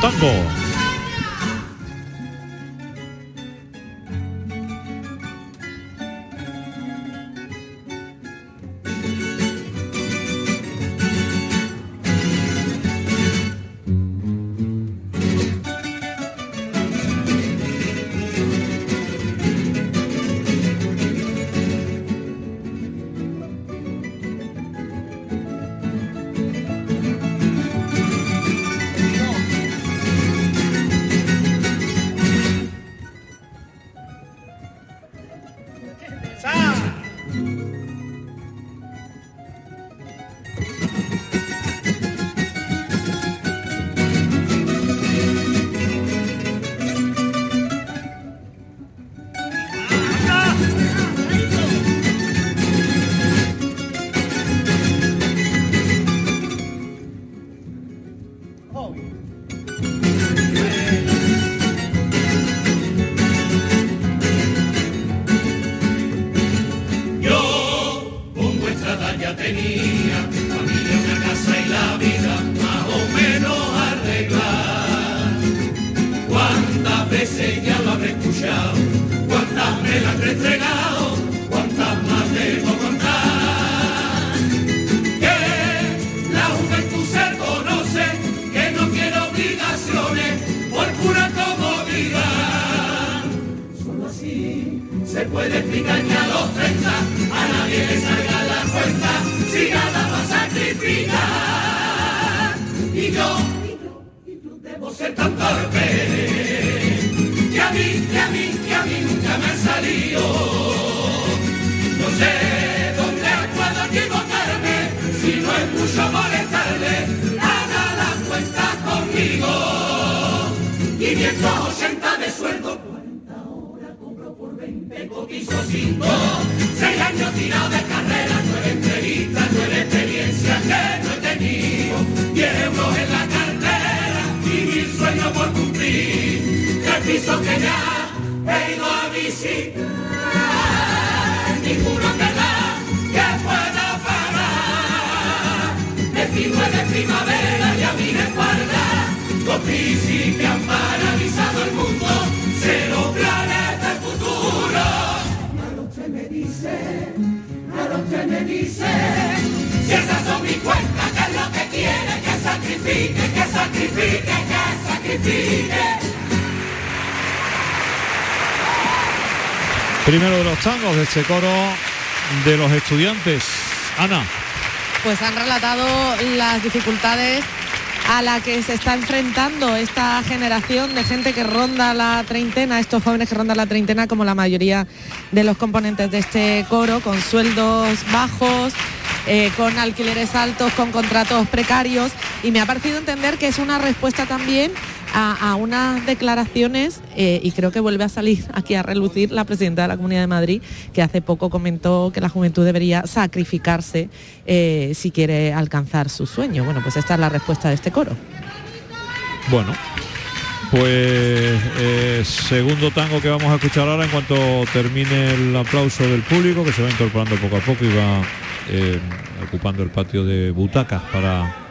Tango.
Los crisis que han paralizado el mundo, cero planes del futuro. Ahora me dice, ahora me dice, si esas son mis cuentas, que es lo que quiere, que sacrifique, que sacrifique, que sacrifique.
Primero de los tangos de este coro de los estudiantes. Ana.
Pues han relatado las dificultades a la que se está enfrentando esta generación de gente que ronda la treintena, estos jóvenes que rondan la treintena como la mayoría de los componentes de este coro, con sueldos bajos, eh, con alquileres altos, con contratos precarios. Y me ha parecido entender que es una respuesta también a, unas declaraciones eh, y creo que vuelve a salir aquí a relucir la presidenta de la Comunidad de Madrid que hace poco comentó que la juventud debería sacrificarse eh, si quiere alcanzar su sueño. Bueno, pues esta es la respuesta de este coro.
Bueno, pues eh, segundo tango que vamos a escuchar ahora en cuanto termine el aplauso del público que se va incorporando poco a poco y va ocupando el patio de butacas para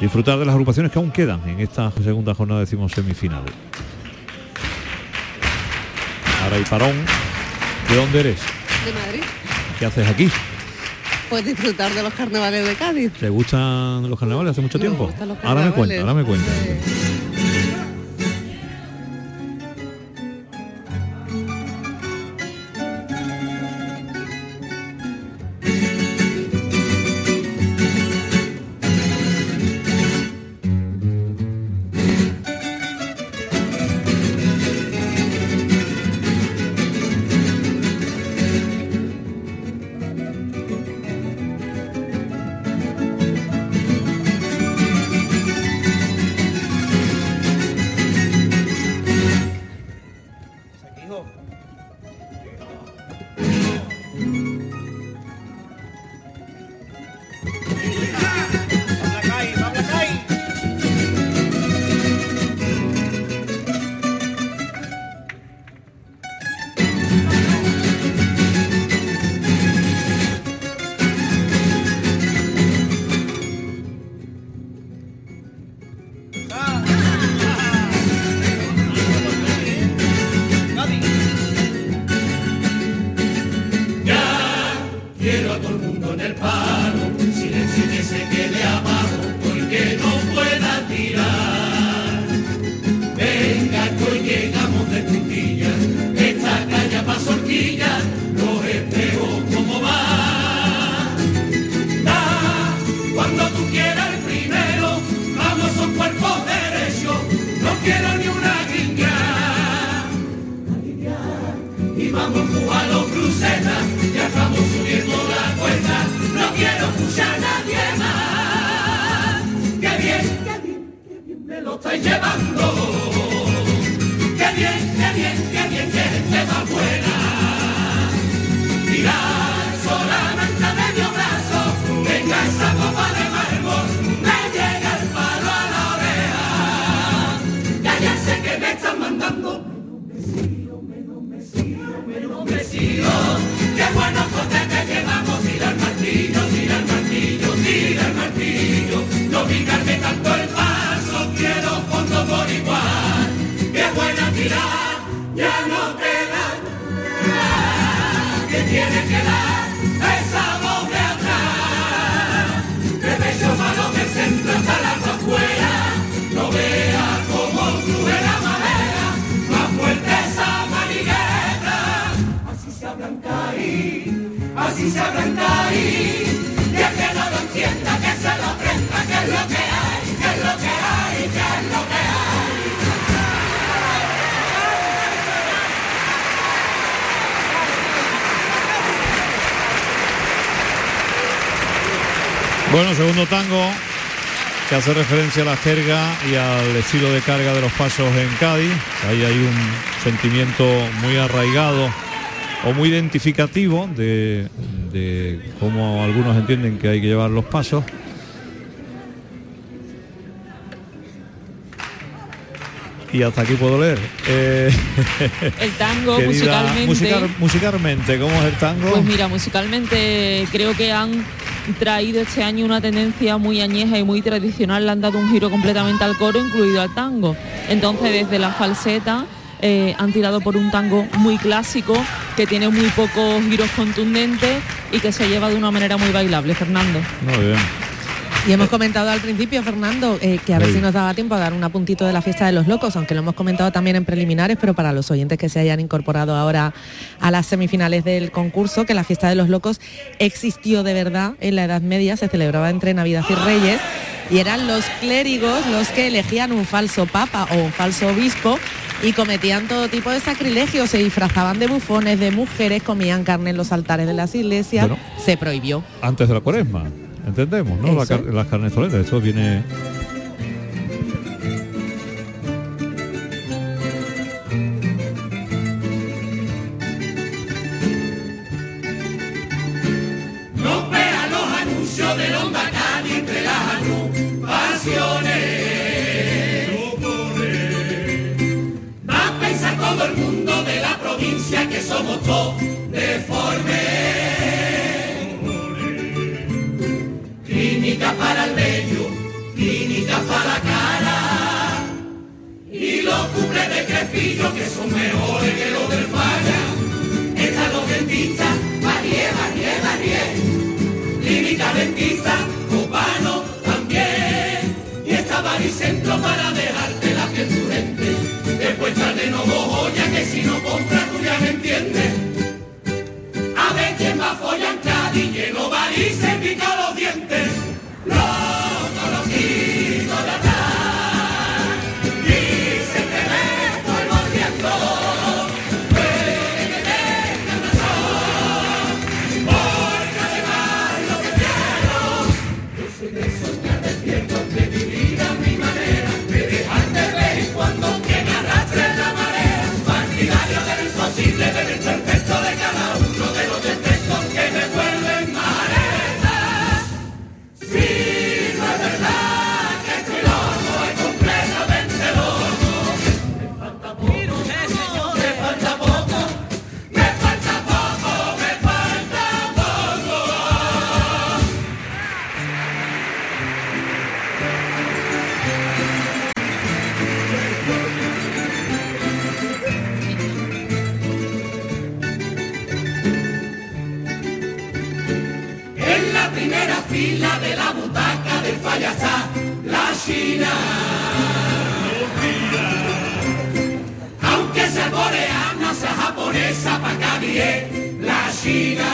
disfrutar de las agrupaciones que aún quedan en esta segunda jornada decimos semifinales. Ahora hay parón. ¿De dónde eres?
de Madrid.
¿Qué haces aquí?
Pues disfrutar de los carnavales de Cádiz.
¿Te gustan los carnavales hace mucho tiempo? Ahora me cuenta, ahora me cuenta.
ya no te dan que tiene que dar esa voz de atrás. De pecho malo que se hasta la afuera, no vea como sube la madera, más fuerte esa manigueta. Así se hablan ahí, así se hablan ahí, y el que no lo entienda que se lo aprenda que es lo que Bueno, segundo tango que hace referencia a la jerga y al estilo de carga de los pasos en Cádiz. Ahí hay un sentimiento muy arraigado o muy identificativo de, de cómo algunos entienden que hay que llevar los pasos. Y hasta aquí puedo leer. Eh,
El tango
querida,
musicalmente.
musical- musicalmente, ¿cómo es el tango?
Pues mira, musicalmente creo que han traído este año una tendencia muy añeja y muy tradicional, le han dado un giro completamente al coro, incluido al tango. Entonces desde la falseta eh, han tirado por un tango muy clásico, que tiene muy pocos giros contundentes y que se lleva de una manera muy bailable, Fernando.
Muy bien.
Y hemos comentado al principio, Fernando, eh, que a ver
Sí.
si nos daba tiempo a dar un apuntito de la fiesta de los locos, aunque lo hemos comentado también en preliminares, pero para los oyentes que se hayan incorporado ahora a las semifinales del concurso, que la fiesta de los locos existió de verdad en la Edad Media, se celebraba entre Navidad y Reyes, y eran los clérigos los que elegían un falso papa o un falso obispo y cometían todo tipo de sacrilegios, se disfrazaban de bufones, de mujeres, comían carne en los altares de las iglesias,
Bueno.
se prohibió.
Antes de la cuaresma, entendemos, ¿no? La
Eso.
car- las carnes soleras, eso viene...
No vea los anuncios de Honda Cali entre las agrupaciones. Va a pensar todo el mundo de la provincia que somos todos deformes. Clínica para el vello, clínica para la cara. Y los cumples de crepillo que son mejores que los del falla. Están los dentistas, Marie, Marie, Marie. Clínica dentista, copano también. Y está baricentro para dejarte la piel surente. Después de no dos joyas que si no compras tú ya me entiendes. A ver quién va a follar en Cádiz, lleno varices, pica los dientes. Loco, la China.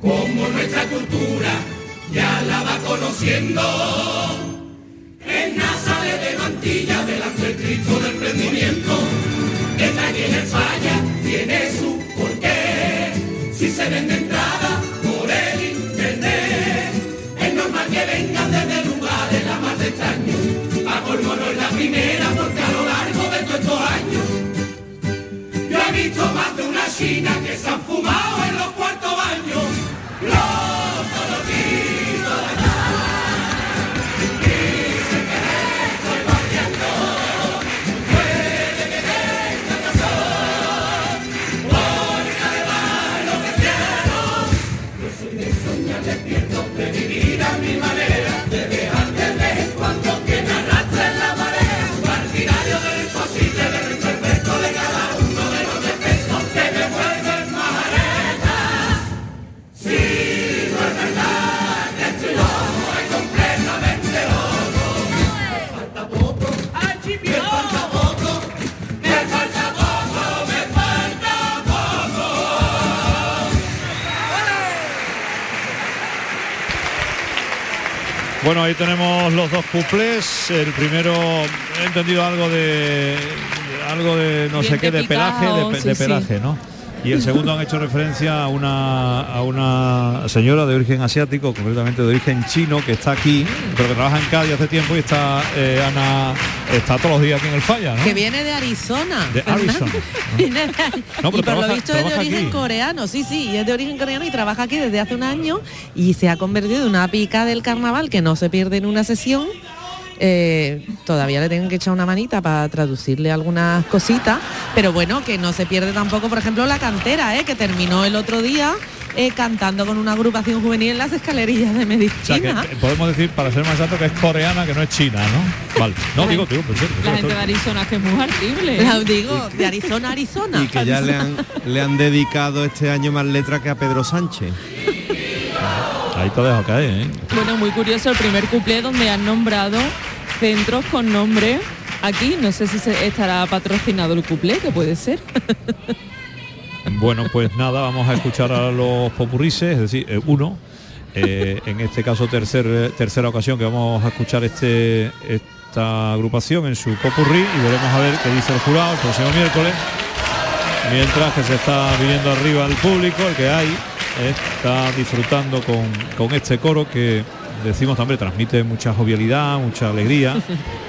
Como nuestra cultura ya la va conociendo. En sale de mantilla delante del Cristo del prendimiento. Esta el falla tiene su porqué. Si se vende de una china que se han fumado
Bueno, ahí tenemos los dos cuplés. El primero, he entendido algo de algo de no sé qué, de pelaje, de,
picao,
pe-
sí,
de
sí.
pelaje, ¿no? Y el segundo han hecho referencia a una, a una señora de origen asiático, concretamente de origen chino, que está aquí, pero que trabaja en Cádiz hace tiempo y está eh, Ana, está todos los días aquí en el falla, ¿no?
Que viene de Arizona.
De. Arizona. No, pero
y por lo visto es de origen
aquí.
coreano, sí, sí, es de origen coreano y trabaja aquí desde hace un año y se ha convertido en una pica del carnaval que no se pierde en una sesión. Eh, todavía le tienen que echar una manita para traducirle algunas cositas, pero bueno, que no se pierde tampoco, por ejemplo, la cantera, eh, que terminó el otro día eh, cantando con una agrupación juvenil en las escalerillas de
O sea, que
medicina.
eh, podemos decir, para ser más exacto, que es coreana, que no es china, ¿no? Vale. No, digo, digo, pues,
La gente de Arizona que es muy horrible.
La digo, de Arizona a Arizona.
Y que ya le han, le han dedicado este año más letra que a Pedro Sánchez.
Ahí te dejo caer, ¿eh?
Bueno, muy curioso el primer cuplé donde han nombrado centros con nombre aquí. No sé si se estará patrocinado el cuplé, que puede ser.
Bueno, pues nada, vamos a escuchar a los popurrises, es decir, eh, uno. eh, en este caso tercer, tercera ocasión que vamos a escuchar este esta agrupación en su popurrí y veremos a ver qué dice el jurado el próximo miércoles. Mientras que se está viniendo arriba el público, el que hay, está disfrutando con, con este coro que decimos también transmite mucha jovialidad, mucha alegría.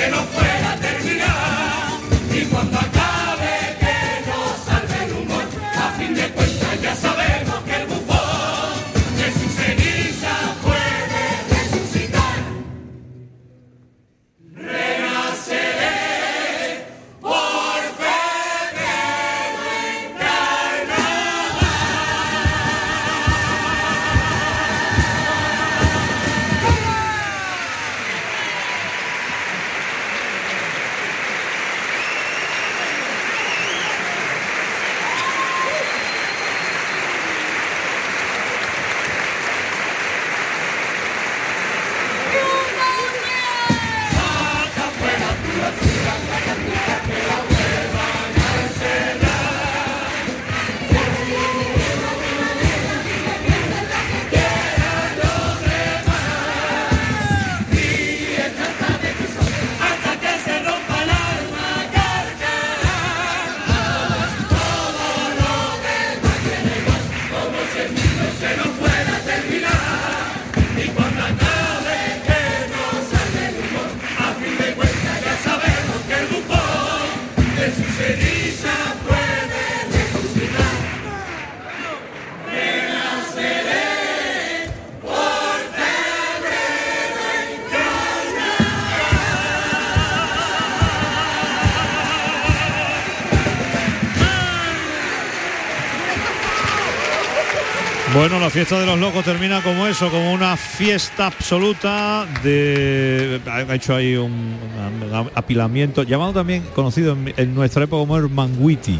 se
nos pueda terminar. Y cuando
la fiesta de los locos termina como eso, como una fiesta absoluta de... Ha hecho ahí un, apilamiento, llamado también, conocido en, nuestra época como el manguiti,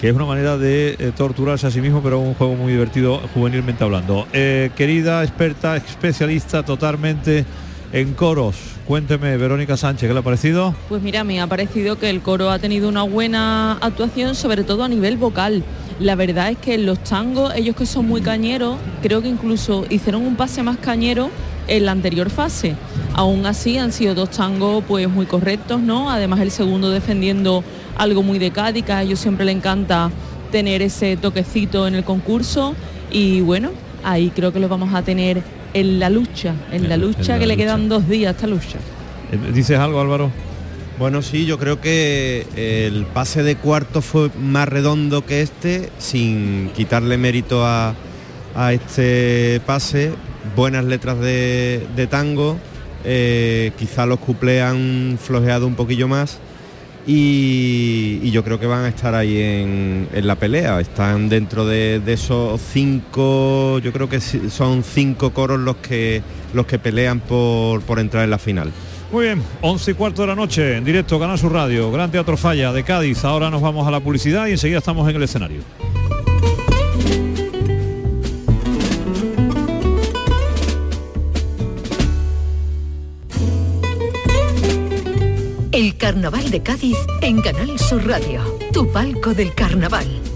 que es una manera de eh, torturarse a sí mismo, pero un juego muy divertido juvenilmente hablando. Eh, querida experta, especialista totalmente en coros. Cuénteme, Verónica Sánchez, ¿qué le ha parecido?
Pues mira, me ha parecido que el coro ha tenido una buena actuación, sobre todo a nivel vocal la verdad es que los tangos, ellos que son muy cañeros, creo que incluso hicieron un pase más cañero en la anterior fase. Aún así han sido dos tangos pues muy correctos, ¿no? Además el segundo defendiendo algo muy de Cádiz, que a ellos siempre le encanta tener ese toquecito en el concurso y bueno, ahí creo que lo vamos a tener en la lucha, en, la lucha que le quedan dos días esta lucha.
Eh, ¿Dices algo Álvaro?
Bueno, sí, yo creo que el pase de cuarto fue más redondo que este, sin quitarle mérito a, a este pase. Buenas letras de, de tango, eh, quizá los cuplés han flojeado un poquillo más y, y yo creo que van a estar ahí en, en la pelea. Están dentro de, de esos cinco, yo creo que son cinco coros los que, los que pelean por, por entrar en la final.
Muy bien, 11 y cuarto de la noche, en directo, Canal Sur Radio, Gran Teatro Falla de Cádiz. Ahora nos vamos a la publicidad y enseguida estamos en el escenario.
El Carnaval de Cádiz en Canal Sur Radio, tu palco del carnaval.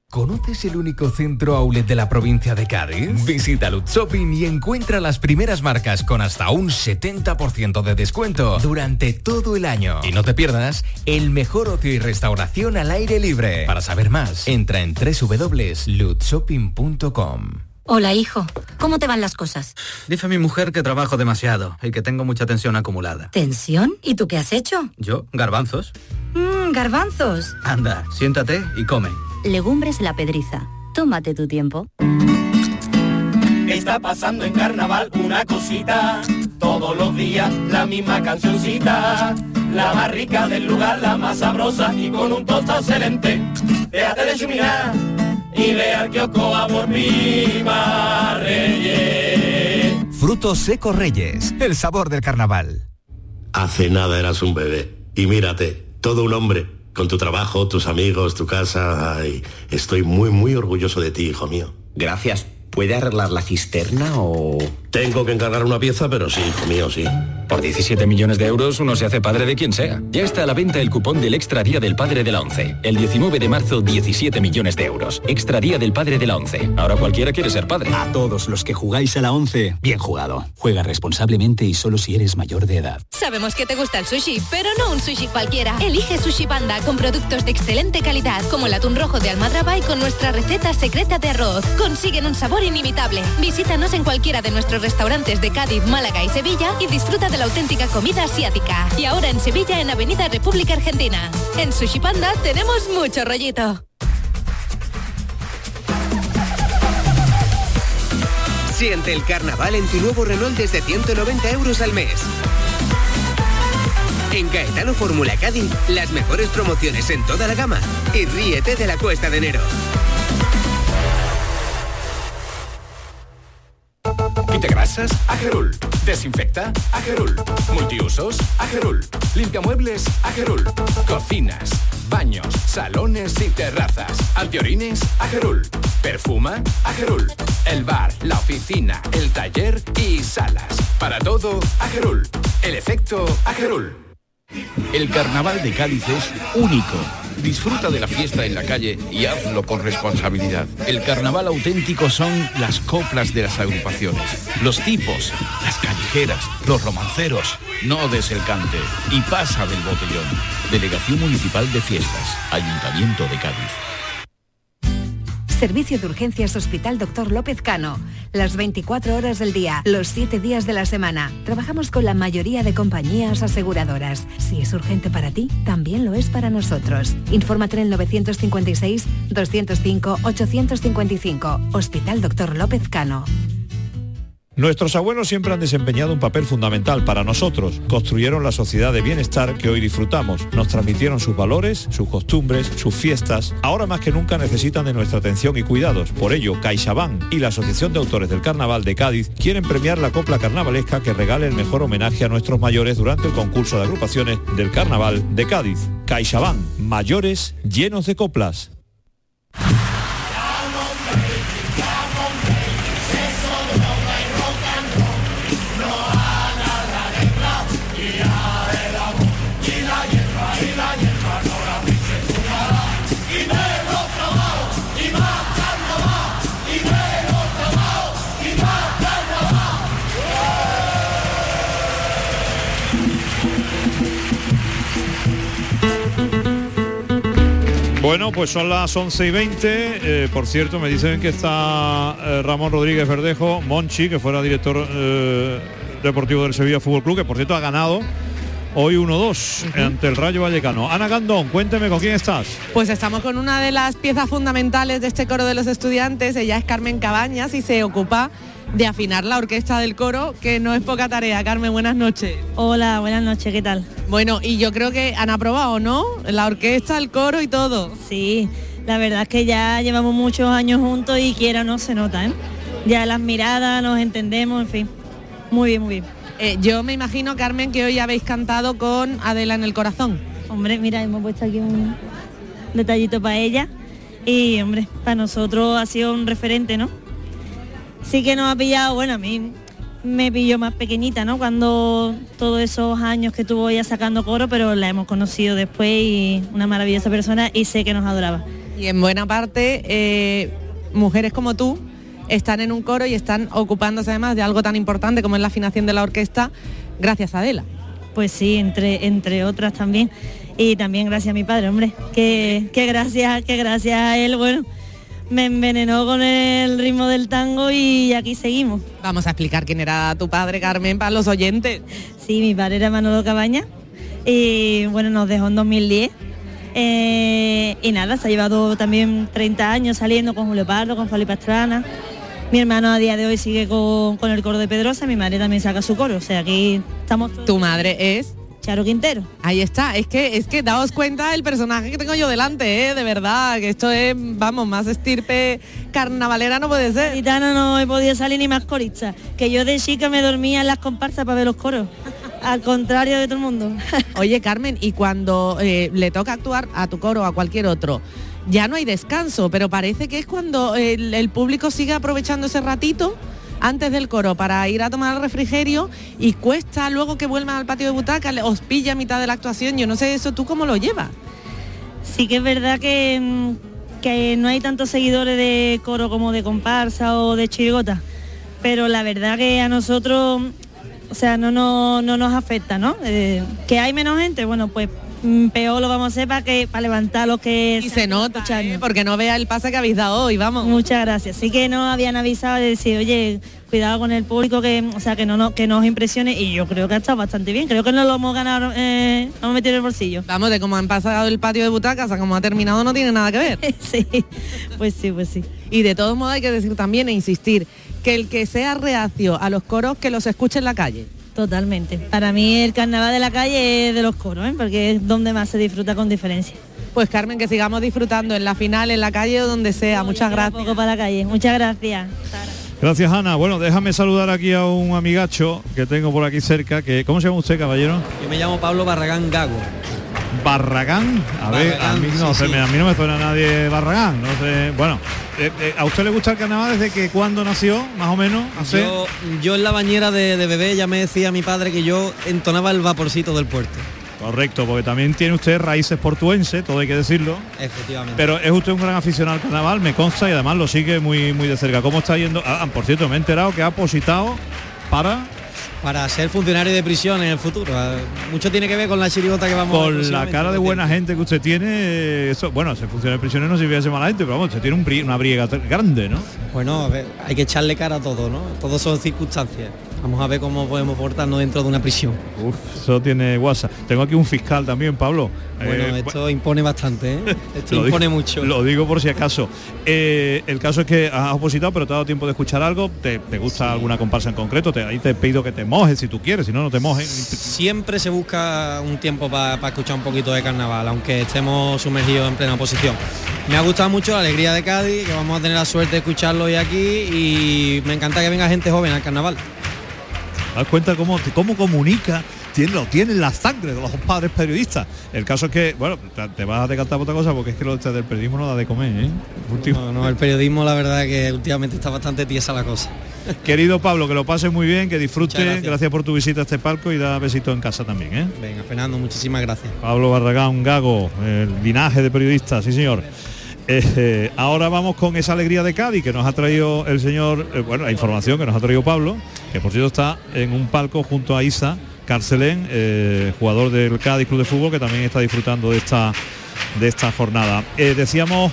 ¿Conoces el único centro outlet de la provincia de Cádiz? Visita Lutz Shopping y encuentra las primeras marcas con hasta un 70% de descuento durante todo el año. Y no te pierdas el mejor ocio y restauración al aire libre. Para saber más, entra en www.lutzshopping.com.
Hola, hijo. ¿Cómo te van las cosas?
Dice mi mujer que trabajo demasiado y que tengo mucha tensión acumulada.
¿Tensión? ¿Y tú qué has hecho?
Yo, garbanzos.
Mmm, garbanzos.
Anda, siéntate y come.
Legumbres la pedriza. Tómate tu tiempo.
Está pasando en carnaval una cosita, todos los días la misma cancioncita, la más rica del lugar, la más sabrosa y con un tostado excelente. Déjate de chuminar y ve al kiosco a por Viva Reyes.
Frutos secos Reyes, el sabor del carnaval.
Hace nada eras un bebé. Y mírate, todo un hombre, con tu trabajo, tus amigos, tu casa. Estoy muy, muy orgulloso de ti, hijo mío.
Gracias. ¿Puede arreglar la cisterna o...?
Tengo que encargar una pieza, pero sí, hijo mío, sí.
Por 17 millones de euros uno se hace padre de quien sea. Ya está a la venta el cupón del Extra Día del Padre de la ONCE. El 19 de marzo, 17 millones de euros. Extra Día del Padre de la ONCE. Ahora cualquiera quiere ser padre.
A todos los que jugáis a la 11, bien jugado. Juega responsablemente y solo si eres mayor de edad.
Sabemos que te gusta el sushi, pero no un sushi cualquiera. Elige Sushi Panda con productos de excelente calidad, como el atún rojo de Almadraba con nuestra receta secreta de arroz. Consiguen un sabor inimitable. Visítanos en cualquiera de nuestros restaurantes de Cádiz, Málaga y Sevilla y disfruta de la auténtica comida asiática. Y ahora en Sevilla, en Avenida República Argentina. En Sushi Panda tenemos mucho rollito.
Siente el carnaval en tu nuevo Renault desde 190 euros al mes. En Gaetano Fórmula Cádiz, las mejores promociones en toda la gama. Y ríete de la cuesta de enero.
Quite grasas, Agerul. Desinfecta, Agerul. Multiusos, Agerul. Limpia muebles, Agerul. Cocinas, baños, salones y terrazas. Antiorines, Agerul. Perfuma, Agerul. El bar, la oficina, el taller y salas. Para todo, Agerul. El efecto, Agerul.
El carnaval de Cádiz es único. Disfruta de la fiesta en la calle y hazlo con responsabilidad. El carnaval auténtico son las coplas de las agrupaciones, los tipos, las callejeras, los romanceros. No des el cante y pasa del botellón. Delegación Municipal de Fiestas, Ayuntamiento de Cádiz.
Servicio de Urgencias Hospital Dr. López Cano. Las 24 horas del día, los 7 días de la semana. Trabajamos con la mayoría de compañías aseguradoras. Si es urgente para ti, también lo es para nosotros. Infórmate en el 956-205-855. Hospital Dr. López Cano.
Nuestros abuelos siempre han desempeñado un papel fundamental para nosotros. Construyeron la sociedad de bienestar que hoy disfrutamos. Nos transmitieron sus valores, sus costumbres, sus fiestas. Ahora más que nunca necesitan de nuestra atención y cuidados. Por ello, CaixaBank y la Asociación de Autores del Carnaval de Cádiz quieren premiar la copla carnavalesca que regale el mejor homenaje a nuestros mayores durante el concurso de agrupaciones del Carnaval de Cádiz. CaixaBank, mayores llenos de coplas. Bueno, pues son las 11 y 20. Eh, por cierto, me dicen que está eh, Ramón Rodríguez Verdejo, Monchi, que fuera director eh, deportivo del Sevilla Fútbol Club, que por cierto ha ganado hoy 1-2 ante el Rayo Vallecano. Ana Gandón, cuénteme con quién estás.
Pues estamos con una de las piezas fundamentales de este coro de los estudiantes. Ella es Carmen Cabañas y se ocupa de afinar la orquesta del coro, que no es poca tarea. Carmen, buenas noches.
Hola, buenas noches, ¿qué tal?
Bueno, y yo creo que han aprobado, ¿no? La orquesta, el coro y todo.
Sí, la verdad es que ya llevamos muchos años juntos y quiera no se nota, ¿eh? Ya las miradas, nos entendemos, en fin. Muy bien, muy bien.
Eh, yo me imagino, Carmen, que hoy habéis cantado con Adela en el corazón.
Hombre, mira, hemos puesto aquí un detallito para ella. Y, hombre, para nosotros ha sido un referente, ¿no? Sí que nos ha pillado, bueno, a mí me pilló más pequeñita, ¿no? Cuando todos esos años que tuvo ella sacando coro, pero la hemos conocido después y una maravillosa persona y sé que nos adoraba.
Y en buena parte, eh, mujeres como tú están en un coro y están ocupándose además de algo tan importante como es la afinación de la orquesta, gracias a Adela.
Pues sí, entre, entre otras también. Y también gracias a mi padre, hombre, que, que gracias, que gracias a él, bueno, me envenenó con el ritmo del tango y aquí seguimos.
Vamos a explicar quién era tu padre, Carmen, para los oyentes.
Sí, mi padre era Manolo Cabaña y bueno, nos dejó en 2010. Eh, y nada, se ha llevado también 30 años saliendo con Julio Pardo, con Fali Pastrana. Mi hermano a día de hoy sigue con, con el coro de Pedrosa, mi madre también saca su coro, o sea, aquí estamos todos.
Tu madre es
Charo Quintero.
Ahí está, es que es que daos cuenta el personaje que tengo yo delante, ¿eh? de verdad, que esto es, vamos, más estirpe carnavalera no puede ser.
Gitana no he podido salir ni más corista, que yo de chica me dormía en las comparsas para ver los coros. Al contrario de todo el mundo.
Oye, Carmen, y cuando eh, le toca actuar a tu coro o a cualquier otro, ya no hay descanso, pero parece que es cuando el, el público sigue aprovechando ese ratito antes del coro para ir a tomar el refrigerio y cuesta luego que vuelvan al patio de butaca, le- os pilla a mitad de la actuación. Yo no sé eso, ¿tú cómo lo llevas?
Sí que es verdad que, mm, que no hay tantos seguidores de coro como de comparsa o de chirigota, pero la verdad que a nosotros, o sea, no, no, no nos afecta, ¿no? Eh, que hay menos gente, bueno, pues peor lo vamos a hacer para que para levantar los que
Y se nota, ¿eh? porque no vea el pase que habéis dado hoy, vamos.
Muchas gracias. Sí que nos habían avisado de decir, oye, cuidado con el público que, o sea, que no, no que nos impresione y yo creo que ha estado bastante bien. Creo que nos lo hemos ganado, eh, hemos metido en el bolsillo.
Vamos, de cómo han pasado el patio de butacas a cómo ha terminado no tiene nada que ver.
sí, pues sí, pues sí.
Y de todos modos hay que decir también e insistir que el que sea reacio a los coros que los escuche en la calle.
Totalmente. Para mí el carnaval de la calle es de los coros, ¿eh? porque es donde más se disfruta con diferencia.
Pues Carmen, que sigamos disfrutando en la final, en la calle o donde sea. Muchas gracias.
poco para la calle. Muchas gracias.
Gracias, Ana. Bueno, déjame saludar aquí a un amigacho que tengo por aquí cerca. Que, ¿Cómo se llama usted, caballero?
Yo me llamo Pablo Barragán Gago.
Barragán. A ver, a mí no,
sí,
sé,
sí.
me- a mí no me suena nadie Barragán. No sé. Bueno, eh, eh, ¿a usted le gusta el carnaval desde que cuándo nació, más o menos? ¿Hace?
Yo, yo en la bañera de, de bebé ya me decía mi padre que yo entonaba el vaporcito del puerto.
Correcto, porque también tiene usted raíces portuenses, todo hay que decirlo.
Efectivamente.
Pero es usted un gran aficionado al carnaval, me consta y además lo sigue muy muy de cerca. ¿Cómo está yendo? Ah, por cierto, me he enterado que ha positado para
Para ser funcionario de prisión en el futuro. Mucho tiene que ver con la chirigota que vamos a
con la
próximamente,
cara de
por
buena gente que usted tiene, eh, eso, bueno, se funciona de prisionero no sirve de mala gente, pero vamos, usted tiene un una briega grande, ¿no?
Bueno, a hay que echarle cara a todo, ¿no? Todo son circunstancias. Vamos a ver cómo podemos portarnos dentro de una prisión.
Uf, eso tiene guasa. Tengo aquí un fiscal también, Pablo.
Bueno,
Eh,
esto impone bastante, ¿eh? Esto impone
digo-
mucho.
Lo digo por si acaso. Eh, el caso es que has opositado, pero te ha dado tiempo de escuchar algo. ¿Te, te gusta alguna comparsa en concreto? Te, ahí te pido que te mojes si tú quieres, si no, no te mojes.
Siempre se busca un tiempo para escuchar un poquito de carnaval, aunque estemos sumergidos en plena oposición. Me ha gustado mucho la alegría de Cádiz, que vamos a tener la suerte de escucharlo hoy aquí y me encanta que venga gente joven al carnaval.
¿Te das cuenta cómo, cómo comunica? Tiene, lo tiene en la sangre de los padres periodistas. El caso es que, bueno, te, vas a decantar por otra cosa porque es que lo este del periodismo no da de comer, ¿eh?
No, no, el periodismo la verdad que últimamente está bastante tiesa la cosa.
Querido Pablo, que lo pases muy bien, que disfrutes. Gracias. por tu visita a este palco y da besito en casa también, ¿eh?
Venga, Fernando, muchísimas gracias.
Pablo Barragán Gago, el linaje de periodistas, sí señor. Eh, ahora vamos con esa alegría de Cádiz que nos ha traído el señor, eh, bueno, la información que nos ha traído Pablo, que por cierto está en un palco junto a Isa Carcelén, eh, jugador del Cádiz Club de Fútbol, que también está disfrutando de esta, de esta jornada. Decíamos,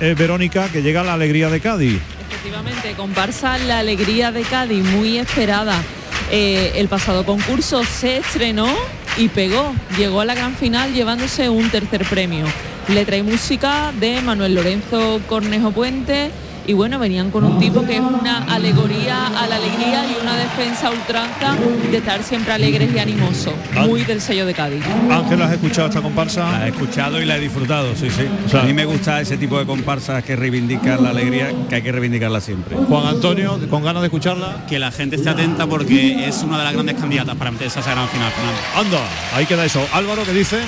Verónica, que llega la alegría de Cádiz.
Efectivamente, comparsa La Alegría de Cádiz, muy esperada. El pasado concurso se estrenó y pegó. Llegó a la gran final llevándose un tercer premio. Letra y música de Manuel Lorenzo Cornejo Puente. Y bueno, venían con un tipo que es una alegoría a la alegría y una defensa ultranza de estar siempre alegres y animosos. Muy del sello de Cádiz.
Ángel, ¿has escuchado esta comparsa?
La he escuchado y la he disfrutado, sí, sí. a mí me gusta ese tipo de comparsas que reivindican la alegría, que hay que reivindicarla siempre.
Juan Antonio, con ganas de escucharla.
Que la gente esté atenta porque es una de las grandes candidatas para meterse a esa gran final.
Anda, ahí queda eso. Álvaro, ¿qué dice?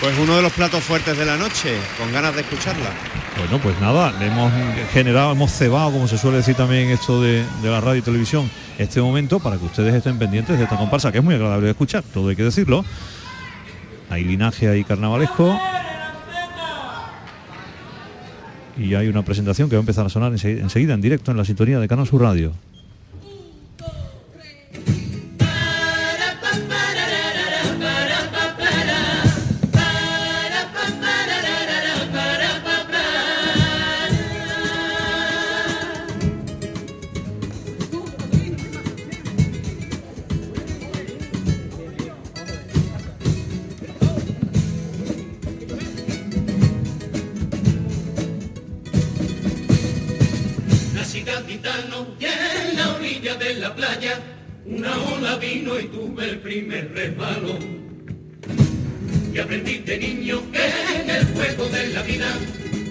Pues uno de los platos fuertes de la noche, con ganas de escucharla.
Bueno, pues nada, le hemos generado, hemos cebado, como se suele decir también esto de, la radio y televisión, este momento para que ustedes estén pendientes de esta comparsa, que es muy agradable de escuchar, todo hay que decirlo. Hay linaje ahí carnavalesco. Y hay una presentación que va a empezar a sonar ense- enseguida en directo en la sintonía de Canal Radio.
Vino y tuve el primer resbalo. Y aprendí de niño que en el juego de la vida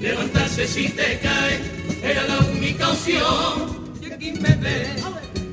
levantarse si te cae era la única opción. Y aquí me ves,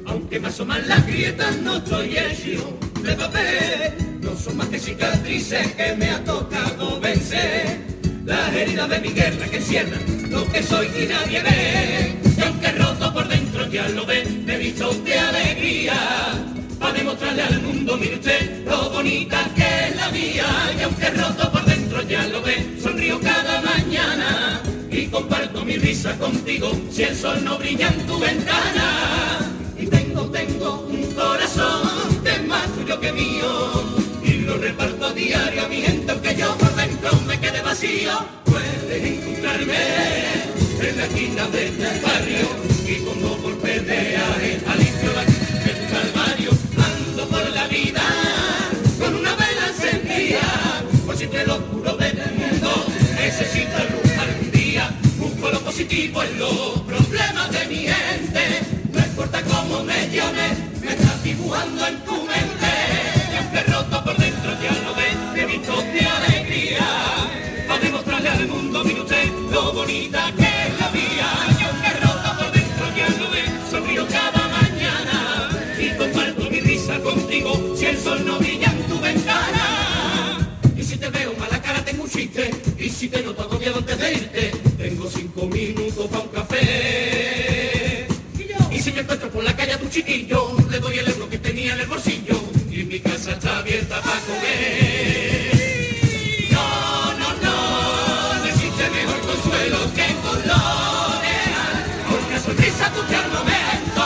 aunque me asoman las grietas no estoy hecho de papel. No son más que cicatrices que me ha tocado vencer. Las heridas de mi guerra que encierran lo que soy y nadie ve. Y aunque roto por dentro ya lo ve, me he visto de alegría. Para demostrarle al mundo, mire usted, lo bonita que es la mía. Y aunque roto por dentro ya lo ve, sonrío cada mañana. Y comparto mi risa contigo si el sol no brilla en tu ventana. Y tengo, tengo un corazón que es más tuyo que mío. Y lo reparto a aunque yo por dentro me quede vacío. Puedes encontrarme en la esquina de tu barrio y como por pedeaje alivio positivo en los problemas de mi gente. No importa cómo me llames, me estás dibujando en tu mente. Aunque roto por dentro ya lo ves, he visto de alegría. Para demostrarle al mundo, mire usted, lo bonita que es la vida. Aunque roto por dentro ya lo ves, sonrío cada mañana. Y comparto mi risa contigo, si el sol no brilla en tu ventana. Y si te veo mala cara tengo un chiste Y si te noto agobiado antes de irte No, no, no No existe mejor consuelo que colorear Porque sonrisa tu al momento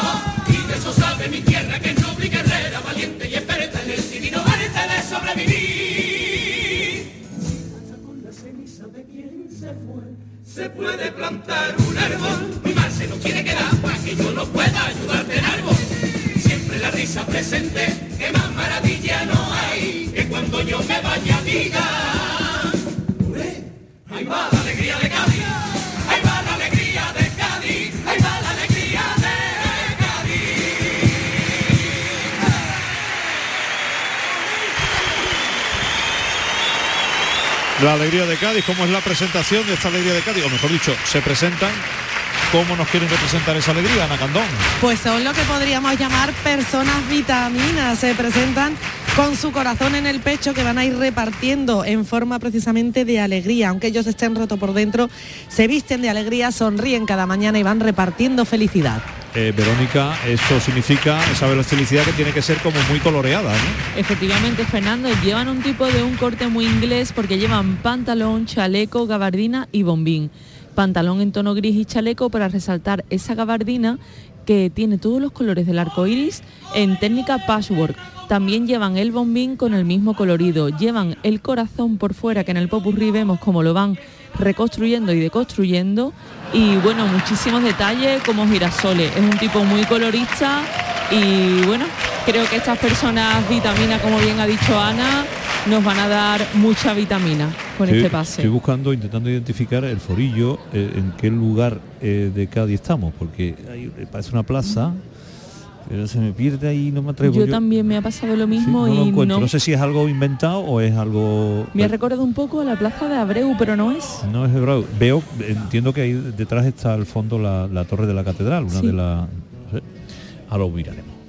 Y de eso sabe mi tierra que es noble y guerrera Valiente y experta en el divino arte de sobrevivir con la ceniza de quien se fue. Se puede plantar un árbol, mi mar se no quiere quedar para que yo no pueda ayudarte en algo. Siempre la
sueño me vaya a diga. Ahí va la alegría de Cádiz, ahí va la alegría de Cádiz, ahí va la alegría de
La alegría de Cádiz, ¿cómo es la presentación de esta alegría de Cádiz? O mejor dicho, se presentan ¿Cómo nos quieren representar esa alegría, Ana Candón?
Pues son lo que podríamos llamar personas vitaminas. Se presentan con su corazón en el pecho que van a ir repartiendo en forma precisamente de alegría. Aunque ellos estén rotos por dentro, se visten de alegría, sonríen cada mañana y van repartiendo felicidad.
Eh, Verónica, esto significa esa felicidad que tiene que ser como muy coloreada, ¿no?
Efectivamente, Fernando, llevan un tipo de un corte muy inglés porque llevan pantalón, chaleco, gabardina y bombín pantalón en tono gris y chaleco para resaltar esa gabardina que tiene todos los colores del arco iris en técnica patchwork. También llevan el bombín con el mismo colorido, llevan el corazón por fuera que en el popurrí vemos cómo lo van reconstruyendo y deconstruyendo y bueno, muchísimos detalles como girasoles. Es un tipo muy colorista y bueno, creo que estas personas vitamina, como bien ha dicho Ana, nos van a dar mucha vitamina con este pase.
Estoy buscando, intentando identificar el forillo, eh, en qué lugar eh, de Cádiz estamos, porque parece una plaza, pero se me pierde ahí, no me atrevo.
Yo, también me ha pasado lo mismo y
no, sé si es algo inventado o es algo.
Me ha recordado un poco a la plaza de Abreu, pero no es.
No es Abreu. Veo, entiendo que ahí detrás está al fondo la, torre de la catedral, una de las. a lo miraremos.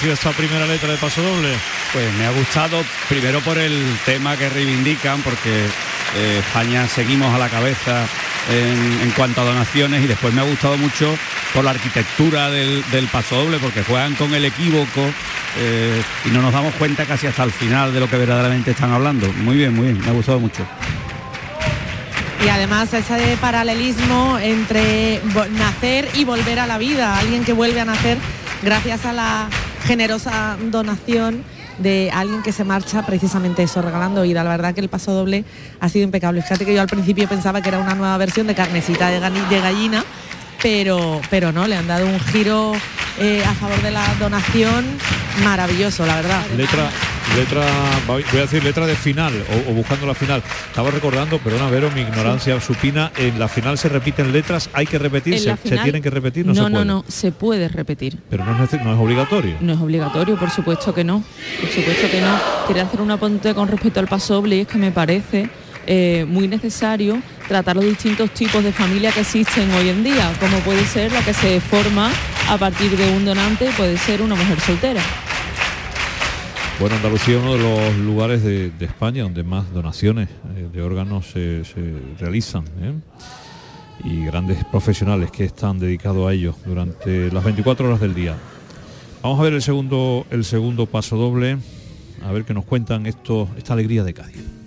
Parecido esta primera letra de Paso Doble?
Pues me ha gustado primero por el tema que reivindican, porque eh, España seguimos a la cabeza en, cuanto a donaciones y después me ha gustado mucho por la arquitectura del, Paso Doble, porque juegan con el equívoco eh, y no nos damos cuenta casi hasta el final de lo que verdaderamente están hablando. Muy bien, muy bien, me ha gustado mucho.
Y además ese paralelismo entre nacer y volver a la vida, alguien que vuelve a nacer gracias a la generosa donación de alguien que se marcha precisamente eso, regalando vida. La verdad que el paso doble ha sido impecable. Fíjate que yo al principio pensaba que era una nueva versión de carnecita de, gallina, pero, pero no, le han dado un giro eh, a favor de la donación maravilloso, la verdad.
Letra, letra, voy a decir letra de final o, buscando la final. Estaba recordando, perdona Vero, mi ignorancia supina, en la final se repiten letras, hay que repetir, se, tienen que repetir, no,
no
se
No, no, se puede repetir.
Pero no es, no es obligatorio.
No es obligatorio, por supuesto que no. Por supuesto que no. Quería hacer un apunte con respecto al paso doble y es que me parece eh, muy necesario tratar los distintos tipos de familia que existen hoy en día, como puede ser la que se forma a partir de un donante y puede ser una mujer soltera.
Bueno, Andalucía es uno de los lugares de, España donde más donaciones eh, de órganos se, realizan. ¿eh? Y grandes profesionales que están dedicados a ello durante las 24 horas del día. Vamos a ver el segundo, el segundo paso doble, a ver qué nos cuentan esto, esta alegría de Cádiz.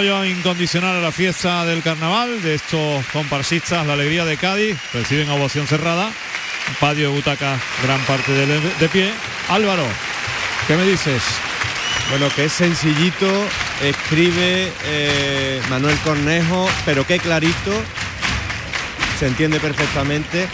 Apoyo incondicional a la fiesta del carnaval de estos comparsistas, la alegría de Cádiz, reciben ovación cerrada, patio de butaca, gran parte de, de pie. Álvaro, ¿qué me dices?
Bueno, que es sencillito, escribe eh, Manuel Cornejo, pero qué clarito, se entiende perfectamente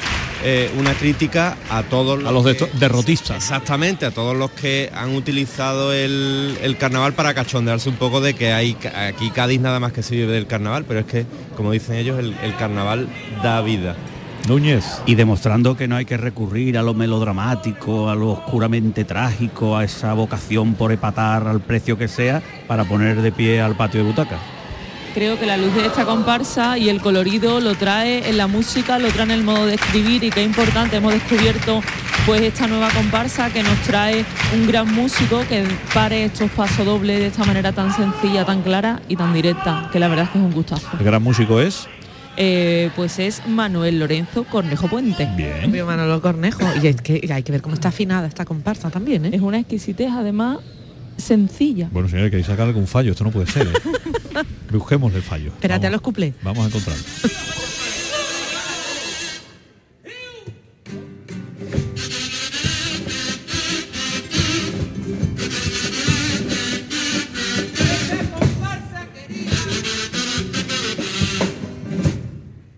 eh, una crítica a todos
los, a los derrotistas.
Exactamente, a todos los que han utilizado el, carnaval para cachondearse un poco de que hay aquí Cádiz nada más que se vive del carnaval, pero es que, como dicen ellos, el, carnaval da vida.
Núñez.
Y demostrando que no hay que recurrir a lo melodramático, a lo oscuramente trágico, a esa vocación por epatar al precio que sea para poner de pie al patio de butaca
creo que la luz de esta comparsa y el colorido lo trae en la música, lo trae en el modo de escribir y qué importante hemos descubierto pues esta nueva comparsa que nos trae un gran músico que pare estos pasos dobles de esta manera tan sencilla, tan clara y tan directa, que la verdad es que es un gustazo.
¿El gran músico es?
Eh, pues es Manuel Lorenzo Cornejo Puente.
Bien. Manuel Cornejo. Y es que hay que ver cómo está afinada esta comparsa también, ¿eh?
Es una exquisitez además sencilla.
Bueno, señor, que hay que sacar algún fallo, esto no puede ser. ¿eh? Busquemos el fallo.
Espérate a los cuplés.
Vamos a encontrarlo.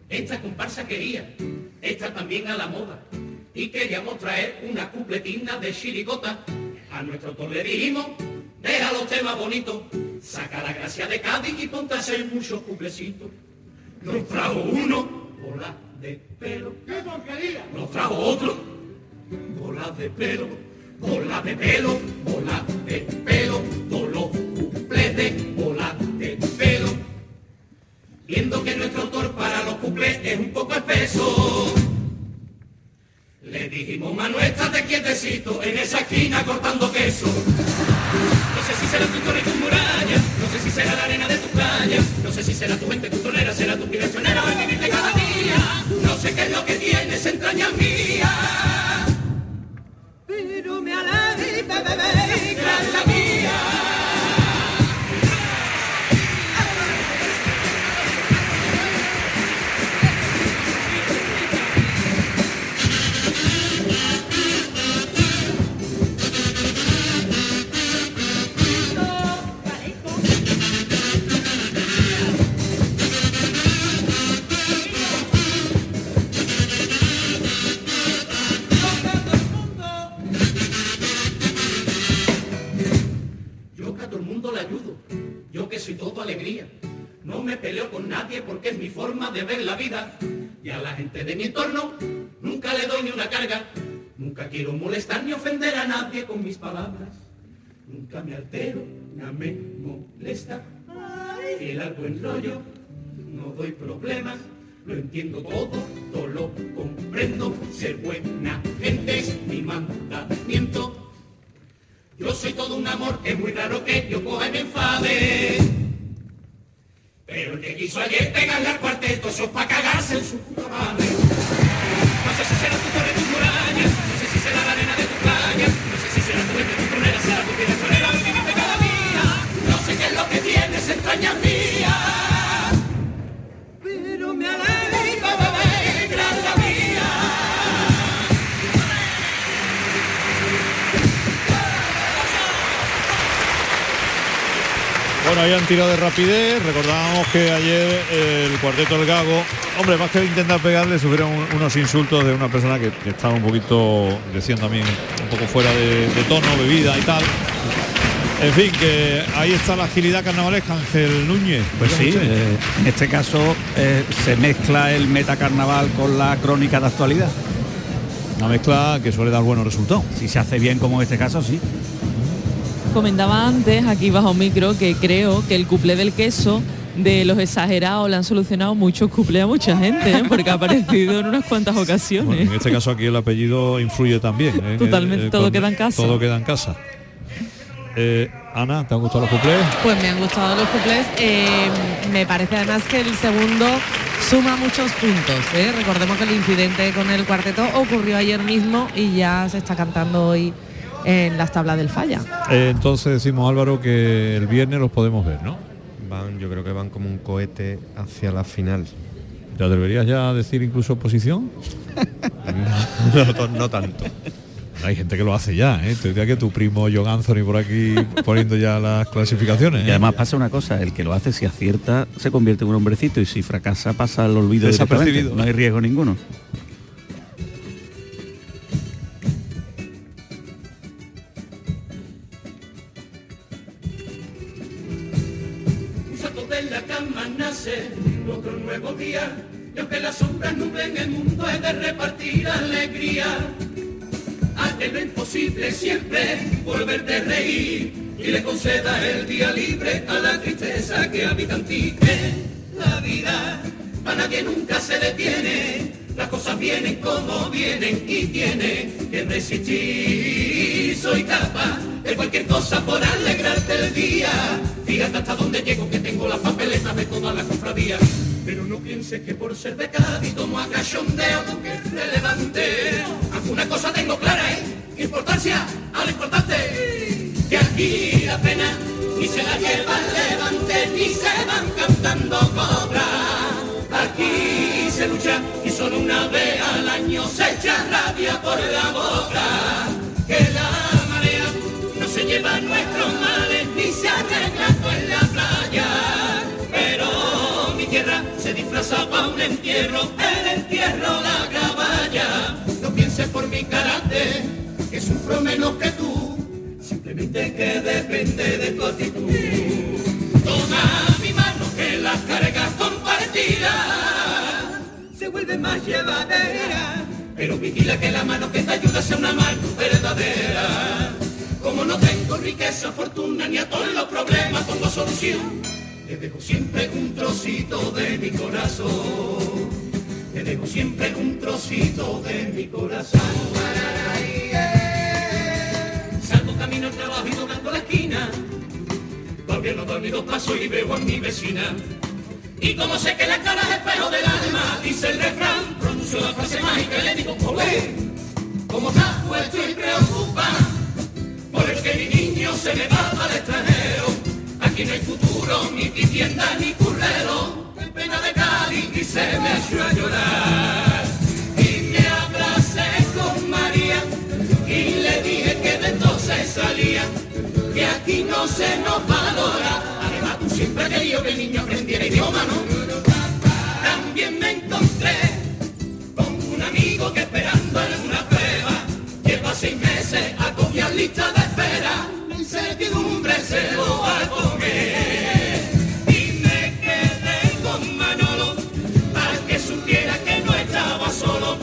Esta comparsa quería, esta también a la moda, y queríamos traer una cupletina de chirigota a nuestro autor le dijimos, deja los temas bonitos, saca la gracia de Cádiz y ponte a hacer muchos cuplecitos. Nos trajo uno, bola de pelo. ¡Qué porquería! Nos trajo otro, bola de pelo.
bola de pelo, bola de pelo, todos los cuplés de bola de pelo. Viendo que nuestro autor para los cuplés es un poco espeso. Le dijimos, Manuel, estate quietecito en esa esquina cortando queso. No sé si será tu será la arena de tu playa, no sé si será tu mente, tu tonera, será tu direccionera o el vivir cada día. No sé qué es lo que tienes, entrañas mías. Pero me alegra, bebé, gran la mía. Mundo ayudo, yo que soy todo alegría. No me peleo con nadie porque es mi forma de ver la vida. Y a la gente de mi entorno nunca le doy ni una carga. Nunca quiero molestar ni ofender a nadie con mis palabras. Nunca me altero, no me molesta. Fiel al buen rollo, no doy problemas. Lo entiendo todo, todo lo comprendo. Ser buena gente es mi mandamiento. Yo soy todo un amor, es muy raro que yo coja y enfade. Pero el que quiso ayer pegarle al cuarteto, eso es pa' cagarse en su puta madre. No sé si será tu torre, tu muralla, no sé si será la arena de tu playa, no sé si será tu verde, tu tronera, será tu piedra sonera, el vivir de cada día. No sé qué es lo que tienes, entrañas
Bueno, ahí han tirado de rapidez. Recordábamos que ayer el cuarteto del Gago, hombre, más que intentar pegarle, sufrieron un- unos insultos de una persona que, que estaba un poquito, decían también, un poco fuera de, de tono, bebida y tal. En fin, que ahí está la agilidad carnavalesca, Ángel Núñez.
Pues sí, eh, en este caso eh, se mezcla el metacarnaval con la crónica de actualidad.
Una mezcla que suele dar buenos resultados.
Si se hace bien como en este caso, sí.
Comentaba antes, aquí bajo micro, que creo que el cuplé del queso de los exagerados le han solucionado muchos cuplés a mucha gente, ¿eh? porque ha aparecido en unas cuantas
Bueno,
ocasiones.
en este caso aquí el apellido influye también. ¿eh?
Totalmente, todo
con-
queda en casa.
Todo queda en casa. Eh, Ana, ¿te han gustado los cuplés?
Pues me han gustado los cuplés. eh, me parece además que el segundo suma muchos puntos. ¿eh? Recordemos que el incidente con el cuarteto ocurrió ayer mismo y ya se está cantando hoy en las tablas del falla.
Eh, entonces decimos Álvaro que el viernes los podemos ver, ¿no?
Van, yo creo que van como un cohete hacia la final.
¿Te atreverías ya a decir incluso oposición?
no, to- no tanto.
Hay gente que lo hace ya, ¿eh? Tendría que tu primo John Anthony por aquí poniendo ya las clasificaciones.
Y
¿eh?
además pasa una cosa, el que lo hace si acierta se convierte en un hombrecito y si fracasa pasa al olvido.
Desapercibido.
No hay riesgo ninguno.
Para un entierro, el entierro la caballa. No pienses por mi carácter, que sufro menos que tú, simplemente que depende de tu actitud. Toma mi mano que la carga compartida se vuelve más llevadera. Pero vigila que la mano que te ayuda sea una mano verdadera. Como no tengo riqueza, fortuna ni a todos los problemas pongo solución. Siempre un trocito de mi corazón. Te dejo siempre un trocito de mi corazón. Salgo camino al trabajo y doblando la esquina. Todavía no doy dos pasos y veo a mi vecina. Y como sé que la cara es espejo del alma, dice el refrán, pronuncio la frase mágica y le digo, olé, como está puesto y preocupa, por el que mi niño se me va. Aquí no hay futuro, ni tienda ni currero, qué pena de Cádiz y se me echó a llorar. Y me abracé con María y le dije que de entonces salía, que aquí no se nos valora. Además tú siempre has querido que el niño aprendiera idioma, ¿no? También me encontré con un amigo que esperando en una prueba lleva seis meses a copiar lista se lo va a comer. Y me quedé con Manolo para que supiera que no estaba solo.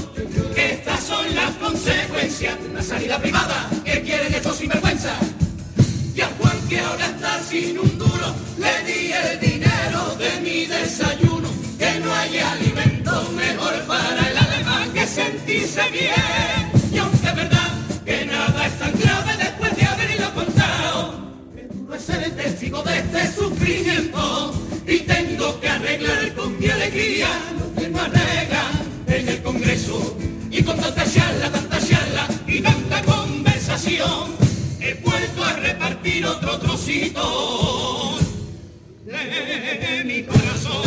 Que estas son las consecuencias una salida privada que quieren estos sinvergüenza. Y a Juan que ahora está sin un duro, le di el dinero de mi desayuno. Que no hay alimento mejor para el alemán que sentirse bien. Y aunque es verdad que nada es tan el testigo de este sufrimiento. Y tengo que arreglar con mi alegría lo que no arregla en el Congreso. Y con tanta charla, tanta charla y tanta conversación, he vuelto a repartir otro trocito de mi corazón.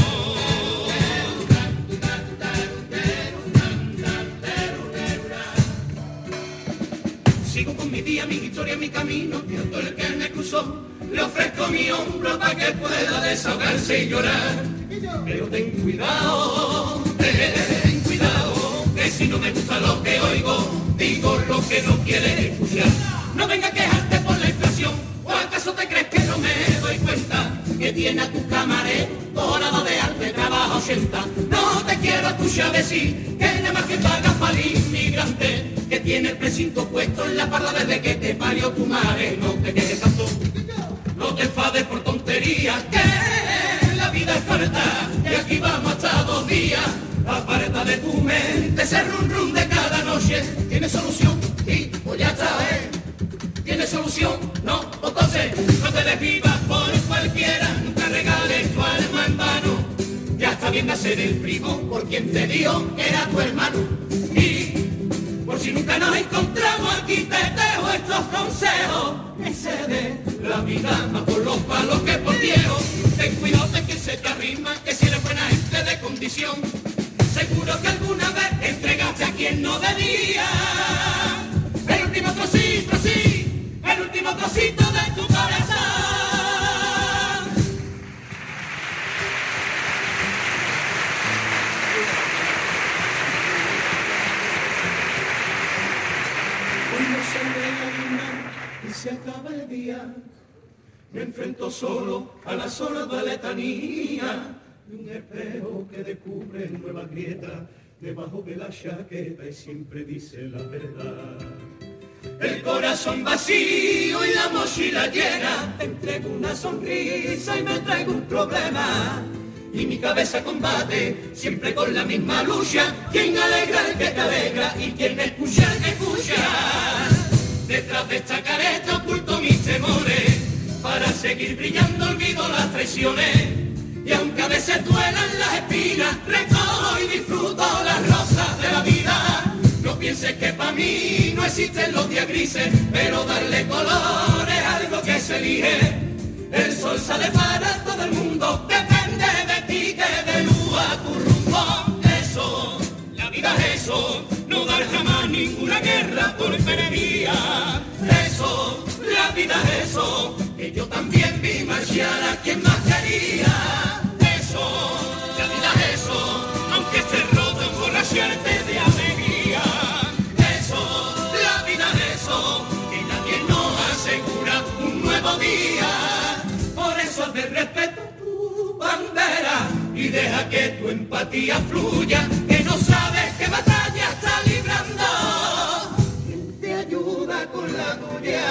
Sigo con mi día, mi historia, mi camino, todo el que me cruzó, le ofrezco mi hombro para que pueda desahogarse y llorar. Pero ten cuidado, ten cuidado, que si no me gusta lo que oigo, digo lo que no quieres escuchar. No venga a quejarte por la inflación, o acaso te crees que no me doy cuenta que tiene a tu camarero dorado de arte trabajo 80. No te quiero escuchar decir que nada más que pagas para el inmigrante que tiene el precinto puesto en la parda desde que te parió tu madre. No te quedes tanto, no te enfades por tonterías, que la vida es corta y aquí vamos hasta dos días. Aparta de tu mente ese rum rum de cada noche, tiene solución y pues ya está, ¿eh? tiene solución, no, entonces no te desvivas por cualquiera, nunca regales tu alma en vano. Ya está bien de ser el primo por quien te dio era tu hermano. Si nunca nos encontramos aquí te dejo estos consejos. Ese de la vida más por los palos que por viejo. Ten cuidado de que se te arrima, que si eres buena gente de condición. Seguro que alguna vez entregaste a quien no debía. El último trocito, sí, el último trocito se acaba el día, me enfrento solo a la sola letanía de un espejo que descubre nuevas grietas debajo de la chaqueta y siempre dice la verdad. El corazón vacío y la mochila llena, entrego una sonrisa y me traigo un problema. Y mi cabeza combate siempre con la misma lucha. Quien alegra el que te alegra y quien escucha el que escucha. Detrás de esta careta oculto mis temores para seguir brillando olvido las traiciones. Y aunque a veces duelan las espinas, recojo y disfruto las rosas de la vida. No pienses que para mí no existen los días grises, pero darle color es algo que se elige. El sol sale para todo el mundo, depende de ti que de luz a tu eso, no dar jamás ninguna guerra por perería. Eso, la vida es eso, que yo también vi marchar a quien más quería. Eso, la vida es eso, aunque esté roto emborracharte de alegría. Eso, la vida es eso, que nadie nos asegura un nuevo día. Por eso de respeto tu bandera y deja que tu empatía fluya, no sabes qué batalla está librando, ¿quién te ayuda con la tuya?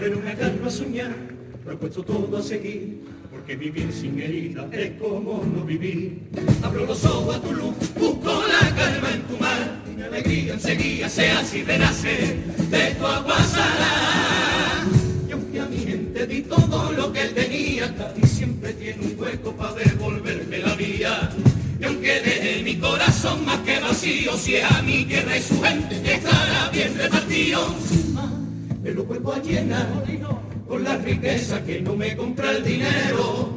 Pero me agarro a soñar, propuesto todo a seguir porque vivir sin herida es como no vivir. Abro los ojos a tu luz, busco la calma en tu mar, mi alegría enseguida se así renace de tu agua salada. Y aunque a mi gente di todo lo que tenía, Cádiz siempre tiene un hueco para devolverme la vía. Y aunque deje mi corazón más que vacío, si es a mi tierra y su gente estará bien repartido. Me lo vuelvo a llenar con la riqueza que no me compra el dinero.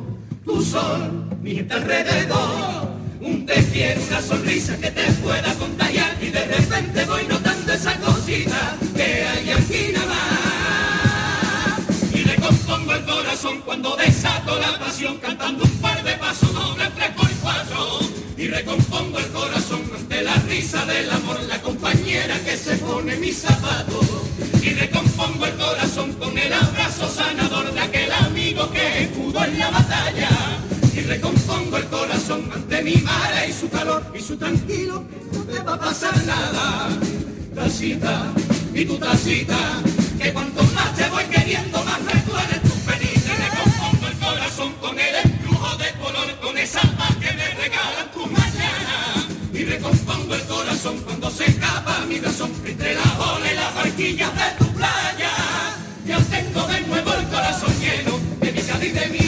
Tu sol, mi alrededor, un te una sonrisa que te pueda contagiar y de repente voy notando esa cosita que hay aquí nada más. Y le compongo el corazón cuando desato la pasión cantando un par de pasos dobles tres por cuatro. Y recompongo el corazón ante la risa del amor, la compañera que se pone mis zapatos. Y recompongo el corazón con el abrazo sanador de aquel amigo que pudo en la batalla. Y recompongo el corazón ante mi madre y su calor y su tranquilo, no te va a pasar nada. Tacita y tu tacita, que cuanto más te recompongo el corazón cuando se escapa mi razón entre la ola y las barquillas de tu playa. Ya tengo de nuevo el corazón lleno de mi Cádiz, de mi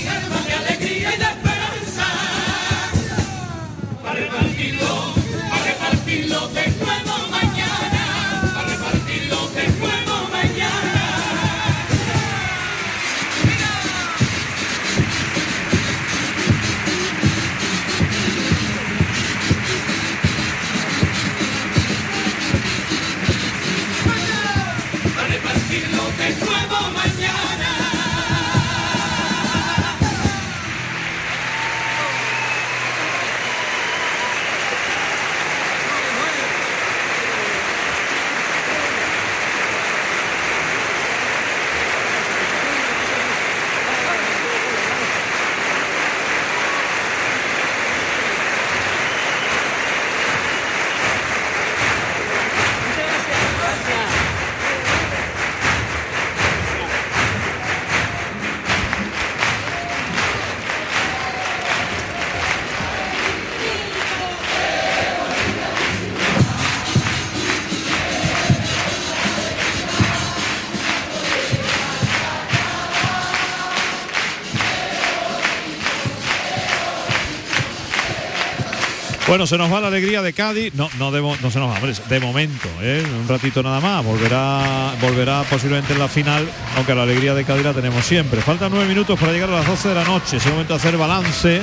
Bueno, se nos va la alegría de Cádiz. No, no, de no se nos va, hombre, de momento, ¿eh? un ratito nada más. Volverá, volverá posiblemente en la final, aunque la alegría de Cádiz la tenemos siempre. Faltan nueve minutos para llegar a las 12 de la noche. Es el momento de hacer balance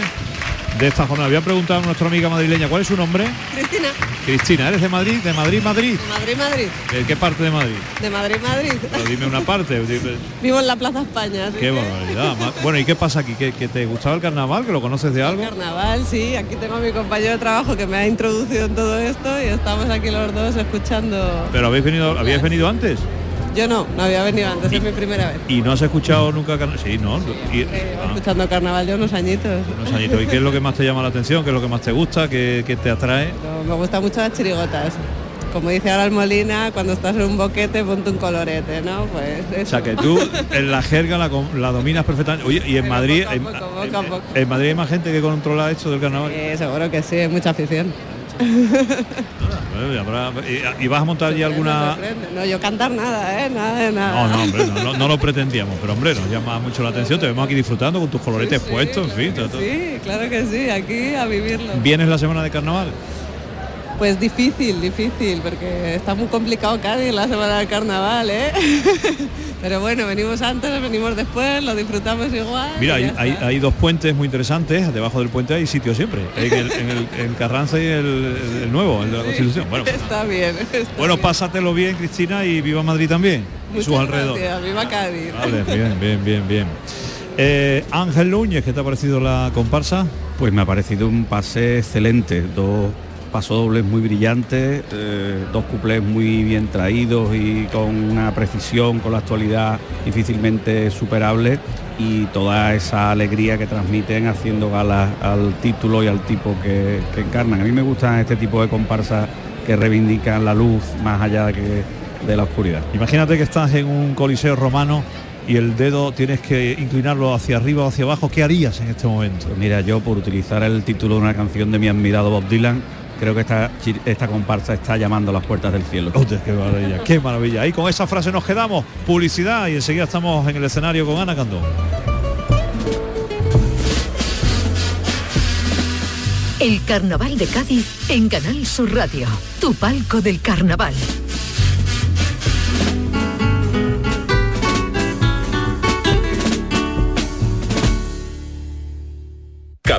de esta jornada. Voy a preguntar a nuestra amiga madrileña, ¿cuál es su nombre?
Cristina,
Cristina, ¿eres de Madrid? ¿De Madrid, Madrid?
Madrid, Madrid.
¿De qué parte de Madrid?
De Madrid, Madrid.
Pero dime una parte.
Vivo en la Plaza España.
Qué
que-
barbaridad. Bueno, ¿y qué pasa aquí? ¿Que, que te gustaba el carnaval? ¿Que lo conoces de algo?
Carnaval, sí. Aquí tengo a mi compañero de trabajo que me ha introducido en todo esto y estamos aquí los dos escuchando.
¿Pero habéis venido, habíais venido antes?
Yo no, no había venido antes, es mi primera vez.
¿Y no has escuchado nunca carnaval? Sí, ¿no? Y-
Llevo
ah.
escuchando carnaval de unos añitos.
unos añitos. ¿Y qué es lo que más te llama la atención? ¿Qué es lo que más te gusta? ¿Qué, qué te atrae?
Me gustan mucho las chirigotas. Como dice ahora el Molina, cuando estás en un boquete ponte un colorete, ¿no? Pues
O sea, que tú en la jerga la, la dominas perfectamente. Oye, y en Madrid, en,
Poco poco.
en Madrid hay más gente que controla esto del carnaval.
Sí, seguro que sí, hay mucha afición.
Y vas a montar ya alguna...
No, yo cantar nada, ¿eh? Nada de nada.
No, no, hombre, no, lo pretendíamos, pero hombre, nos llama mucho la atención. Te vemos aquí disfrutando con tus coloretes puestos, en fin. todo- todo.
Sí, claro que sí, aquí a vivirlo.
¿Vienes la semana de carnaval?
Pues difícil, difícil, porque está muy complicado Cádiz la semana del carnaval, ¿eh? Pero bueno, venimos antes, venimos después, lo disfrutamos igual.
Mira, hay, dos puentes muy interesantes. Debajo del puente hay sitio siempre. En el, en el- en Carranza y el, el nuevo, el de la Constitución. Bueno, pues,
Está bien. está
bueno,
bien.
pásatelo bien, Cristina, y viva Madrid también. y sus
Muchas
alrededores.
viva Cádiz.
Vale, bien, bien, bien, bien. Eh, Ángel Núñez, ¿qué te ha parecido la comparsa?
Pues me ha parecido un pase excelente, dos pasodobles muy brillantes, eh, dos cuplés muy bien traídos y con una precisión, con la actualidad difícilmente superable y toda esa alegría que transmiten haciendo gala al título y al tipo que, que encarnan. A mí me gustan este tipo de comparsas que reivindican la luz más allá que de la oscuridad.
Imagínate que estás en un coliseo romano y el dedo tienes que inclinarlo hacia arriba o hacia abajo, ¿qué harías en este momento?
Mira, yo por utilizar el título de una canción de mi admirado Bob Dylan, creo que esta, esta comparsa está llamando a las puertas del cielo.
Hostia, qué maravilla, qué maravilla. Y con esa frase nos quedamos. Publicidad y enseguida estamos en el escenario con Ana Candón.
El Carnaval de Cádiz en Canal Sur Radio. Tu palco del carnaval.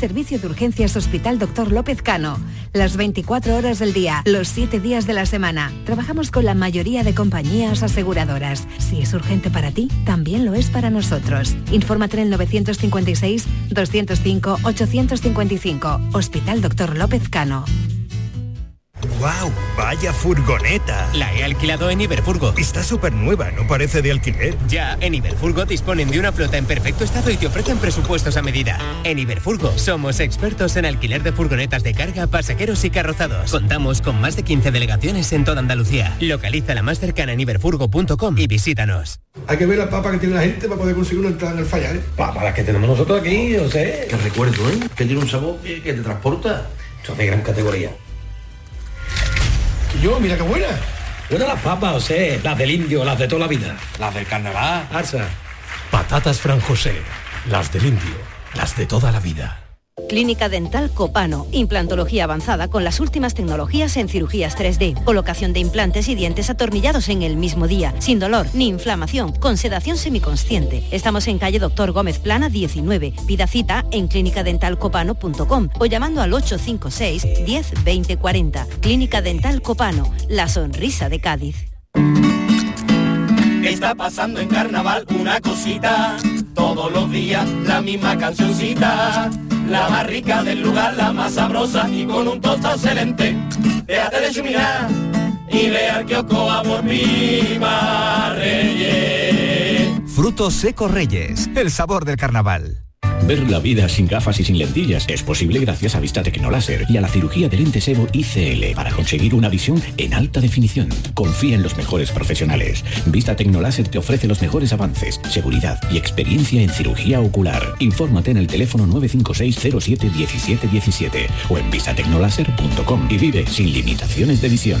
Servicio de Urgencias Hospital Dr. López Cano. Las 24 horas del día, los 7 días de la semana. Trabajamos con la mayoría de compañías aseguradoras. Si es urgente para ti, también lo es para nosotros. Infórmate en el 956-205-855. Hospital Dr. López Cano.
¡Wow! ¡Vaya furgoneta!
La he alquilado en Iberfurgo.
Está súper nueva, no parece de alquiler.
Ya, en Iberfurgo disponen de una flota en perfecto estado y te ofrecen presupuestos a medida. En Iberfurgo somos expertos en alquiler de furgonetas de carga, pasajeros y carrozados. Contamos con más de 15 delegaciones en toda Andalucía. Localiza la más cercana en iberfurgo.com y visítanos.
Hay que ver la papa que tiene la gente para poder conseguir una entrada en el fallar. ¿eh?
Papas las que tenemos nosotros aquí, yo sé. Que recuerdo, ¿eh? Que tiene un sabor que, que te transporta. Son de gran categoría.
Yo, mira qué buena.
Buenas las papas, sea, las del indio, las de toda la vida. Las del carnaval. Arsa.
Patatas Fran José, las del indio, las de toda la vida.
Clínica Dental Copano, implantología avanzada con las últimas tecnologías en cirugías 3D, colocación de implantes y dientes atornillados en el mismo día, sin dolor ni inflamación, con sedación semiconsciente. Estamos en calle Doctor Gómez Plana 19. Pida cita en clínicadentalcopano.com o llamando al 856 10 20 40. Clínica Dental Copano, la sonrisa de Cádiz.
Está pasando en carnaval una cosita, todos los días la misma cancioncita. La más rica del lugar, la más sabrosa y con un tostado excelente. Déjate de chuminar y ve al kiosco a por Viva Reyes.
Frutos secos Reyes, el sabor del carnaval.
Ver la vida sin gafas y sin lentillas es posible gracias a Vista Tecnoláser y a la cirugía de lentes Evo ICL para conseguir una visión en alta definición. Confía en los mejores profesionales. Vista Tecnoláser te ofrece los mejores avances, seguridad y experiencia en cirugía ocular. Infórmate en el teléfono 956-07-1717 o en vistatecnoláser.com y vive sin limitaciones de visión.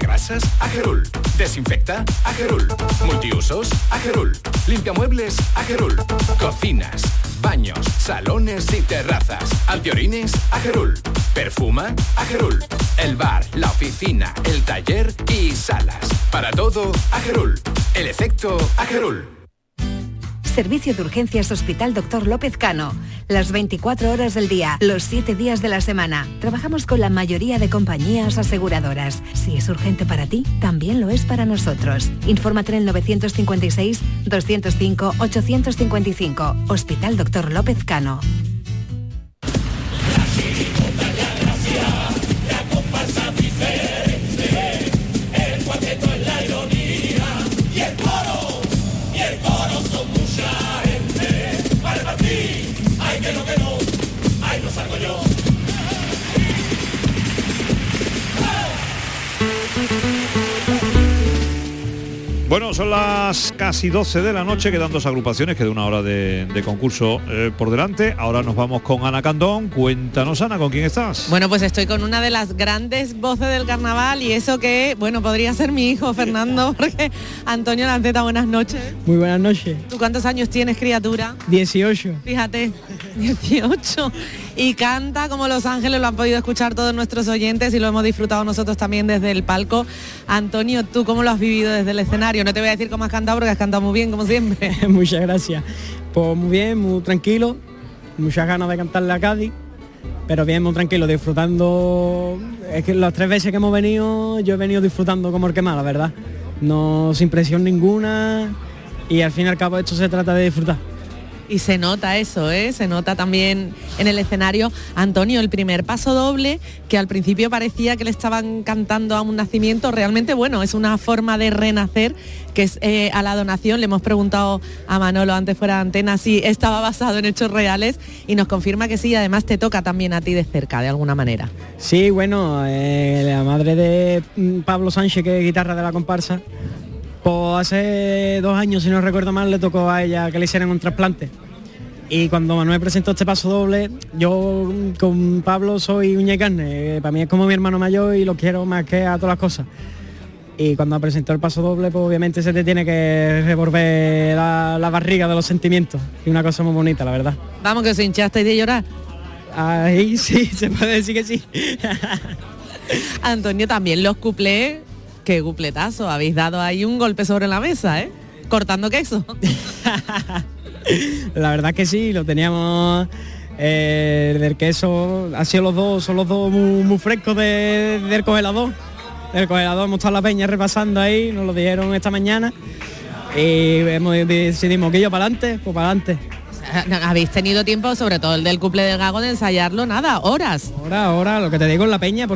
Grasas, Agerul. Desinfecta, Agerul. Multiusos, Agerul. Limpia muebles, Agerul. Cocinas, baños, salones y terrazas. Antiorines, Agerul. Perfuma, Agerul. El bar, la oficina, el taller y salas. Para todo, Agerul. El efecto, Agerul.
Servicio de Urgencias Hospital Dr. López Cano. Las 24 horas del día, los 7 días de la semana. Trabajamos con la mayoría de compañías aseguradoras. Si es urgente para ti, también lo es para nosotros. Infórmate en el 956 205 855. Hospital Dr. López Cano.
Yo.
Bueno, son las casi 12 de la noche, quedan dos agrupaciones, queda una hora de, de concurso eh, por delante. Ahora nos vamos con Ana Candón. Cuéntanos, Ana, ¿con quién estás?
Bueno, pues estoy con una de las grandes voces del carnaval y eso que, bueno, podría ser mi hijo Fernando, porque Antonio Lanceta, buenas noches.
Muy buenas noches.
¿Tú cuántos años tienes, criatura?
18.
Fíjate, 18. Y canta como Los Ángeles, lo han podido escuchar todos nuestros oyentes y lo hemos disfrutado nosotros también desde el palco. Antonio, ¿tú cómo lo has vivido desde el escenario? No te voy a decir cómo has cantado porque has cantado muy bien, como siempre.
Muchas gracias. Pues muy bien, muy tranquilo, muchas ganas de cantarle a Cádiz, pero bien, muy tranquilo, disfrutando. Es que las tres veces que hemos venido, yo he venido disfrutando como el que más, la verdad. No sin presión ninguna y al fin y al cabo esto se trata de disfrutar.
Y se nota eso, ¿eh? se nota también en el escenario. Antonio, el primer paso doble, que al principio parecía que le estaban cantando a un nacimiento, realmente bueno, es una forma de renacer, que es eh, a la donación. Le hemos preguntado a Manolo antes fuera de antena si estaba basado en hechos reales y nos confirma que sí, además te toca también a ti de cerca, de alguna manera.
Sí, bueno, eh, la madre de mm, Pablo Sánchez, que es guitarra de la comparsa, pues hace dos años, si no recuerdo mal, le tocó a ella que le hicieran un trasplante. Y cuando Manuel presentó este paso doble, yo con Pablo soy uña y carne. eh, Para mí es como mi hermano mayor y lo quiero más que a todas las cosas. Y cuando presentó el paso doble, pues obviamente se te tiene que revolver la, la barriga de los sentimientos. Y una cosa muy bonita, la verdad.
Vamos, que os hinchasteis de llorar.
Ahí sí, se puede decir que sí.
Antonio, también los cuplés, qué cupletazo, habéis dado ahí un golpe sobre la mesa, ¿eh? Cortando queso.
La verdad que sí, lo teníamos eh, del queso, ha sido los dos, son los dos muy, muy frescos de- del congelador. Del congelador hemos estado la peña repasando ahí, nos lo dijeron esta mañana. Y hemos decidimos que yo para adelante, pues para adelante.
Habéis tenido tiempo, sobre todo el del cuple del gago, de ensayarlo, nada, horas.
Ahora, ahora, lo que te digo en la peña,